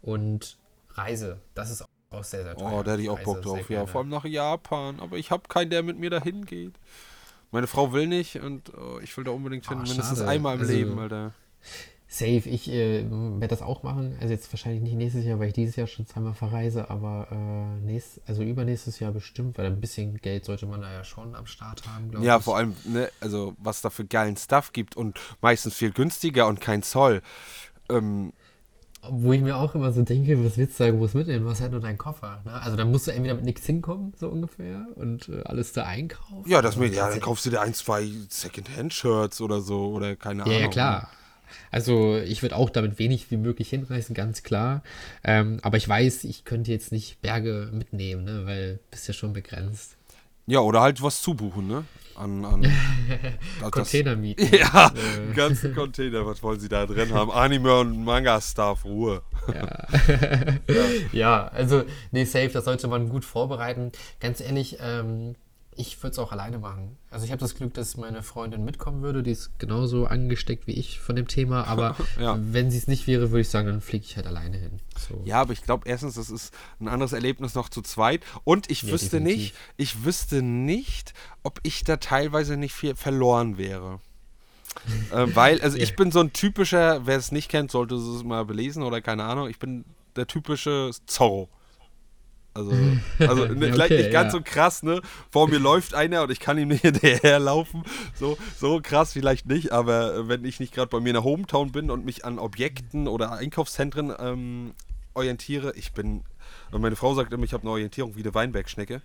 und Reise, das ist auch sehr, sehr teuer. Oh, da hätte ich auch Bock drauf. Ja, vor allem nach Japan. Aber ich habe keinen, der mit mir dahin geht. Meine Frau will nicht und oh, ich will da unbedingt hin. Ah, mindestens schade. einmal im Also- Leben, Alter. Safe, ich äh, werde das auch machen. Also jetzt wahrscheinlich nicht nächstes Jahr, weil ich dieses Jahr schon zweimal verreise, aber äh, nächst, also übernächstes Jahr bestimmt, weil ein bisschen Geld sollte man da ja schon am Start haben, glaube Ja, ich. vor allem, ne, also was da für geilen Stuff gibt und meistens viel günstiger und kein Zoll. Ähm, Wo ich mir auch immer so denke, was willst du da groß mitnehmen? Du hast halt nur deinen Koffer. Ne? Also da musst du entweder mit nichts hinkommen, so ungefähr, und äh, alles da einkaufen. ja, das mit, ja, dann kaufst du dir ein, zwei Secondhand-Shirts oder so oder keine Ja, Ahnung. ja, klar. Also ich würde auch damit wenig wie möglich hinreißen, ganz klar. Ähm, aber ich weiß, ich könnte jetzt nicht Berge mitnehmen, ne? weil bist ja schon begrenzt. Ja, oder halt was zubuchen, ne? An, an das- Container mieten. Ja, Äh. ganzen Container, was wollen sie da drin haben? Anime und Manga-Stuff, Ruhe. Ja, also, nee, safe, das sollte man gut vorbereiten. Ganz ehrlich, ähm, ich würde es auch alleine machen. Also ich habe das Glück, dass meine Freundin mitkommen würde, die ist genauso angesteckt wie ich von dem Thema, aber Ja. wenn sie es nicht wäre, würde ich sagen, dann fliege ich halt alleine hin. So. Ja, aber ich glaube erstens, das ist ein anderes Erlebnis noch zu zweit. Und ich Ja, wüsste definitiv. nicht, ich wüsste nicht, ob ich da teilweise nicht viel verloren wäre. äh, weil, also ich bin so ein typischer, wer es nicht kennt, sollte es mal belesen oder keine Ahnung, ich bin der typische Zorro. Also, also ne, vielleicht Okay, nicht ganz ja. so krass, ne? Vor mir läuft einer und ich kann ihm nicht hinterherlaufen. So, so krass vielleicht nicht, aber äh, wenn ich nicht gerade bei mir in der Hometown bin und mich an Objekten oder Einkaufszentren ähm, orientiere, ich bin. Und meine Frau sagt immer, ich habe eine Orientierung wie eine Weinbergschnecke.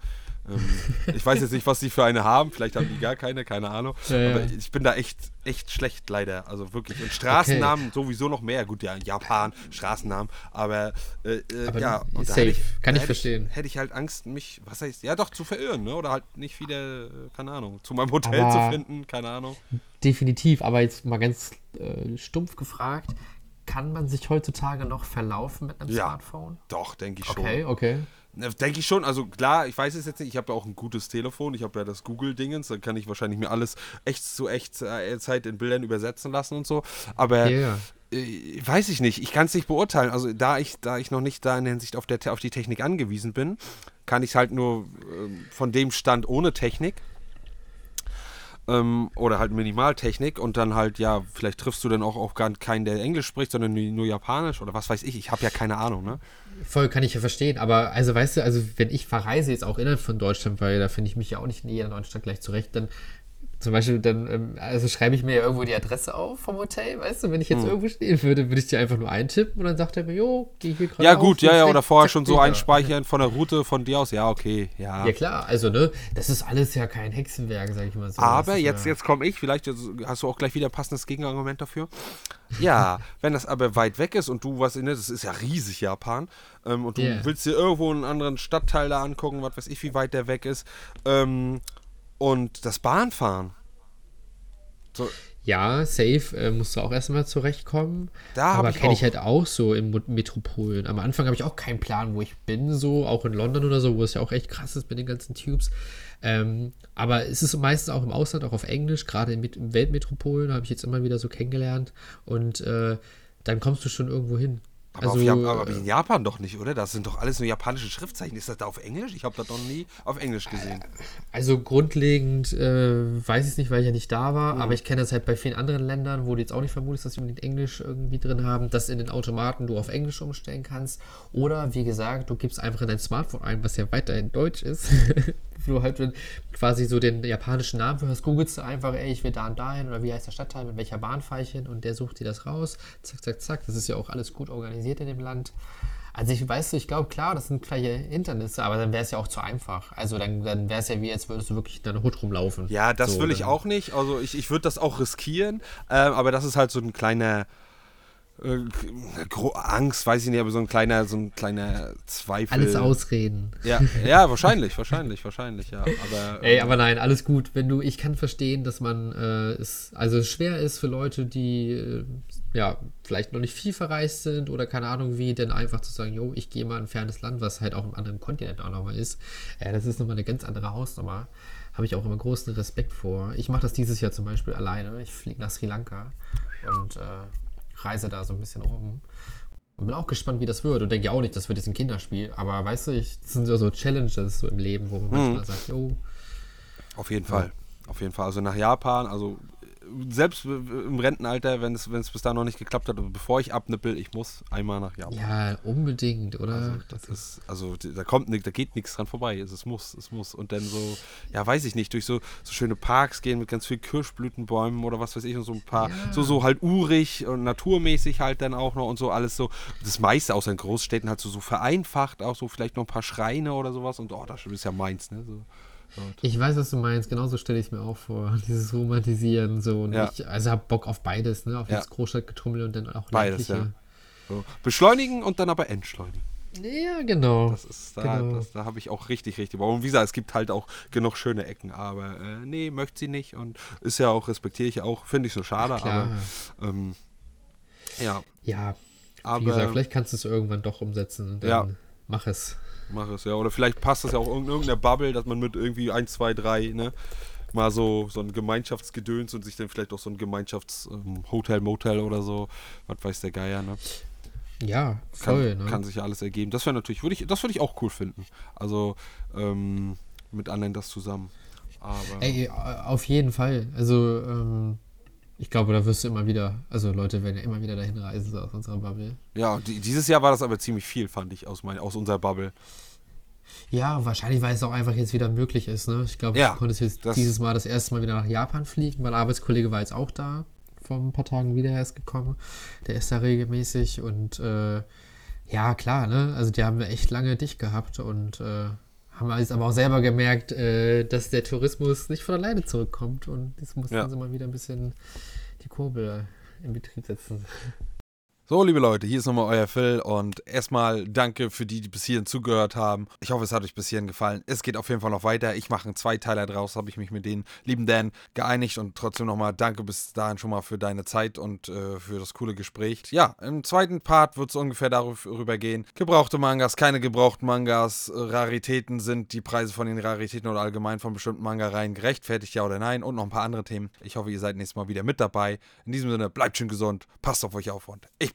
Ähm, ich weiß jetzt nicht, was die für eine haben. Vielleicht haben die gar keine, keine Ahnung. Ja, ja. Aber ich bin da echt, echt schlecht, leider. Also wirklich. Und Straßennamen sowieso noch mehr. Gut, ja, Japan, Straßennamen. Aber, äh, äh, Aber ja. und safe, hätte kann ich verstehen. hätte ich halt Angst, mich, was heißt, ja doch, zu verirren, ne? Oder halt nicht wieder, äh, keine Ahnung, zu meinem Hotel Aber- zu finden, keine Ahnung. Definitiv, aber jetzt mal ganz äh, stumpf gefragt, kann man sich heutzutage noch verlaufen mit einem Ja. Smartphone? Doch, denke ich schon. Okay, okay. Denke ich schon, also klar, ich weiß es jetzt nicht, ich habe ja auch ein gutes Telefon, ich habe ja das Google-Dingens, da kann ich wahrscheinlich mir alles echt zu echt äh, Zeit in Bildern übersetzen lassen und so, aber ja. äh, weiß ich nicht, ich kann es nicht beurteilen, also da ich, da ich noch nicht da in der Hinsicht auf, der, auf die Technik angewiesen bin, kann ich halt nur ähm, von dem Stand ohne Technik ähm, oder halt Minimaltechnik und dann halt, ja, vielleicht triffst du dann auch, auch gar keinen, der Englisch spricht, sondern nur, Japanisch oder was weiß ich, ich habe ja keine Ahnung, ne? Voll kann ich ja verstehen, aber also weißt du, also wenn ich verreise jetzt auch innerhalb von Deutschland, weil da finde ich mich ja auch nicht in jeder neuen Stadt gleich zurecht, dann zum Beispiel dann, ähm, also schreibe ich mir ja irgendwo die Adresse auf vom Hotel, weißt du, wenn ich jetzt Hm. irgendwo stehen würde, würde ich die einfach nur eintippen und dann sagt er mir, jo, geh hier gerade Ja, auf, gut, ja, ja, oder vorher schon so einspeichern von der Route von dir aus. Ja, okay, ja. Ja klar, also ne, das ist alles ja kein Hexenwerk, sag ich mal so. Aber ist jetzt, ja, jetzt komme ich, vielleicht hast du auch gleich wieder ein passendes Gegenargument dafür. Ja, wenn das aber weit weg ist und du was in das ist ja riesig Japan ähm, und du Yeah. willst dir irgendwo einen anderen Stadtteil da angucken, was weiß ich, wie weit der weg ist ähm, und das Bahnfahren. So, Ja, safe, äh, musst du auch erstmal zurechtkommen. Da Aber kenne ich halt auch so in Metropolen. Am Anfang habe ich auch keinen Plan, wo ich bin, so, auch in London oder so, wo es ja auch echt krass ist mit den ganzen Tubes. Ähm, aber es ist meistens auch im Ausland, auch auf Englisch, gerade in, in Weltmetropolen habe ich jetzt immer wieder so kennengelernt. Und äh, dann kommst du schon irgendwo hin. Aber, Also, auf Jap aber äh, in Japan doch nicht, oder? Das sind doch alles nur japanische Schriftzeichen. Ist das da auf Englisch? Ich habe das noch nie auf Englisch gesehen. Also grundlegend äh, weiß ich es nicht, weil ich ja nicht da war, Mhm. aber ich kenne das halt bei vielen anderen Ländern, wo du jetzt auch nicht vermutest, dass sie unbedingt Englisch irgendwie drin haben, dass in den Automaten du auf Englisch umstellen kannst. Oder wie gesagt, du gibst einfach in dein Smartphone ein, was ja weiterhin Deutsch ist. du halt quasi so den japanischen Namen hörst, googelst du einfach, ey, ich will da und dahin oder wie heißt der Stadtteil, mit welcher Bahn fahre ich hin und der sucht dir das raus. Zack, zack, zack. Das ist ja auch alles gut organisiert in dem Land. Also ich weiß, ich glaube, klar, das sind gleiche Hindernisse, aber dann wäre es ja auch zu einfach. Also dann, dann wäre es ja wie, als würdest du wirklich in deiner Hut rumlaufen. Ja, das So, will ich auch nicht. Also ich, ich würde das auch riskieren, ähm, aber das ist halt so ein kleiner äh, Angst, weiß ich nicht, aber so ein kleiner, so ein kleiner Zweifel. Alles ausreden. Ja, ja, wahrscheinlich, wahrscheinlich, wahrscheinlich, ja. Aber, Ey, ähm, aber nein, alles gut. Wenn du, ich kann verstehen, dass man äh, es also schwer ist für Leute, die äh, ja vielleicht noch nicht viel verreist sind oder keine Ahnung wie, denn einfach zu sagen, jo, ich gehe mal in ein fernes Land, was halt auch im anderen Kontinent auch nochmal ist. Äh, das ist nochmal eine ganz andere Hausnummer. Habe ich auch immer großen Respekt vor. Ich mache das dieses Jahr zum Beispiel alleine. Ich fliege nach Sri Lanka und äh, reise da so ein bisschen rum. Und bin auch gespannt, wie das wird. Und denke ja auch nicht, das wird jetzt ein Kinderspiel. Aber weißt du, ich, das sind so, so Challenges so im Leben, wo man manchmal sagt, jo, Auf jeden Fall. Auf jeden Fall. Also nach Japan, also selbst im Rentenalter, wenn es, wenn es bis da noch nicht geklappt hat, bevor ich abnippel, ich muss einmal nach Japan. Ja, unbedingt, oder? Also, das ist, also da kommt nichts, da geht nichts dran vorbei. Es, es muss, es muss. Und dann so, ja, weiß ich nicht, durch so, so schöne Parks gehen mit ganz viel Kirschblütenbäumen oder was weiß ich und so ein paar, Ja. so, so halt urig und naturmäßig halt dann auch noch und so alles so. Das meiste außer in Großstädten halt so, so vereinfacht, auch so vielleicht noch ein paar Schreine oder sowas und oh, das ist ja meins, ne? So. Ich weiß, was du meinst. Genauso stelle ich es mir auch vor. Dieses Romantisieren so. Ja. ich also habe Bock auf beides, ne? Auf Ja. das Großstadtgetummel und dann auch Beides, ländliche. So. Beschleunigen und dann aber entschleunigen. Ja, genau. Das ist da, Genau. das, da habe ich auch richtig, richtig. Bock. Und wie gesagt, es gibt halt auch genug schöne Ecken, aber äh, nee, möchte sie nicht und ist ja auch, respektiere ich auch, finde ich so schade, Klar. aber ähm, ja, Ja, wie aber gesagt, vielleicht kannst du es irgendwann doch umsetzen. Dann Ja. mach es. Mach es ja. Oder vielleicht passt das ja auch in irgendeiner Bubble, dass man mit irgendwie 1, 2, 3, ne, mal so, so ein Gemeinschaftsgedöns und sich dann vielleicht auch so ein Gemeinschafts-Hotel, Motel oder so, was weiß der Geier, ne? Ja, kann, voll, ne? kann sich ja alles ergeben. Das wäre natürlich, würde ich, das würde ich auch cool finden. Also ähm, mit anderen das zusammen. Aber Ey, äh, auf jeden Fall. Also, ähm, ich glaube, da wirst du immer wieder, also Leute werden ja immer wieder dahin reisen, so aus unserer Bubble. ja, dieses Jahr war das aber ziemlich viel, fand ich, aus, mein, aus unserer Bubble. Ja, wahrscheinlich, weil es auch einfach jetzt wieder möglich ist. Ne? Ich glaube, Ja, ich konnte jetzt dieses Mal das erste Mal wieder nach Japan fliegen. Mein Arbeitskollege war jetzt auch da, vor ein paar Tagen wieder erst gekommen. Der ist da regelmäßig und äh, ja, klar, ne? Also die haben wir echt lange dicht gehabt und äh, haben jetzt aber auch selber gemerkt, äh, dass der Tourismus nicht von alleine zurückkommt und jetzt mussten Ja. sie mal wieder ein bisschen die Kurbel in Betrieb setzen. So, liebe Leute, hier ist nochmal euer Phil und erstmal danke für die, die bis hierhin zugehört haben. Ich hoffe, es hat euch bis hierhin gefallen. Es geht auf jeden Fall noch weiter. Ich mache einen Zweiteiler draus, habe ich mich mit den lieben Dan geeinigt und trotzdem nochmal danke bis dahin schon mal für deine Zeit und äh, für das coole Gespräch. Ja, im zweiten Part wird es ungefähr darüber gehen. Gebrauchte Mangas, keine gebrauchten Mangas, Raritäten sind die Preise von den Raritäten oder allgemein von bestimmten Manga-Reihen gerechtfertigt, ja oder nein und noch ein paar andere Themen. Ich hoffe, ihr seid nächstes Mal wieder mit dabei. In diesem Sinne, bleibt schön gesund, passt auf euch auf und ich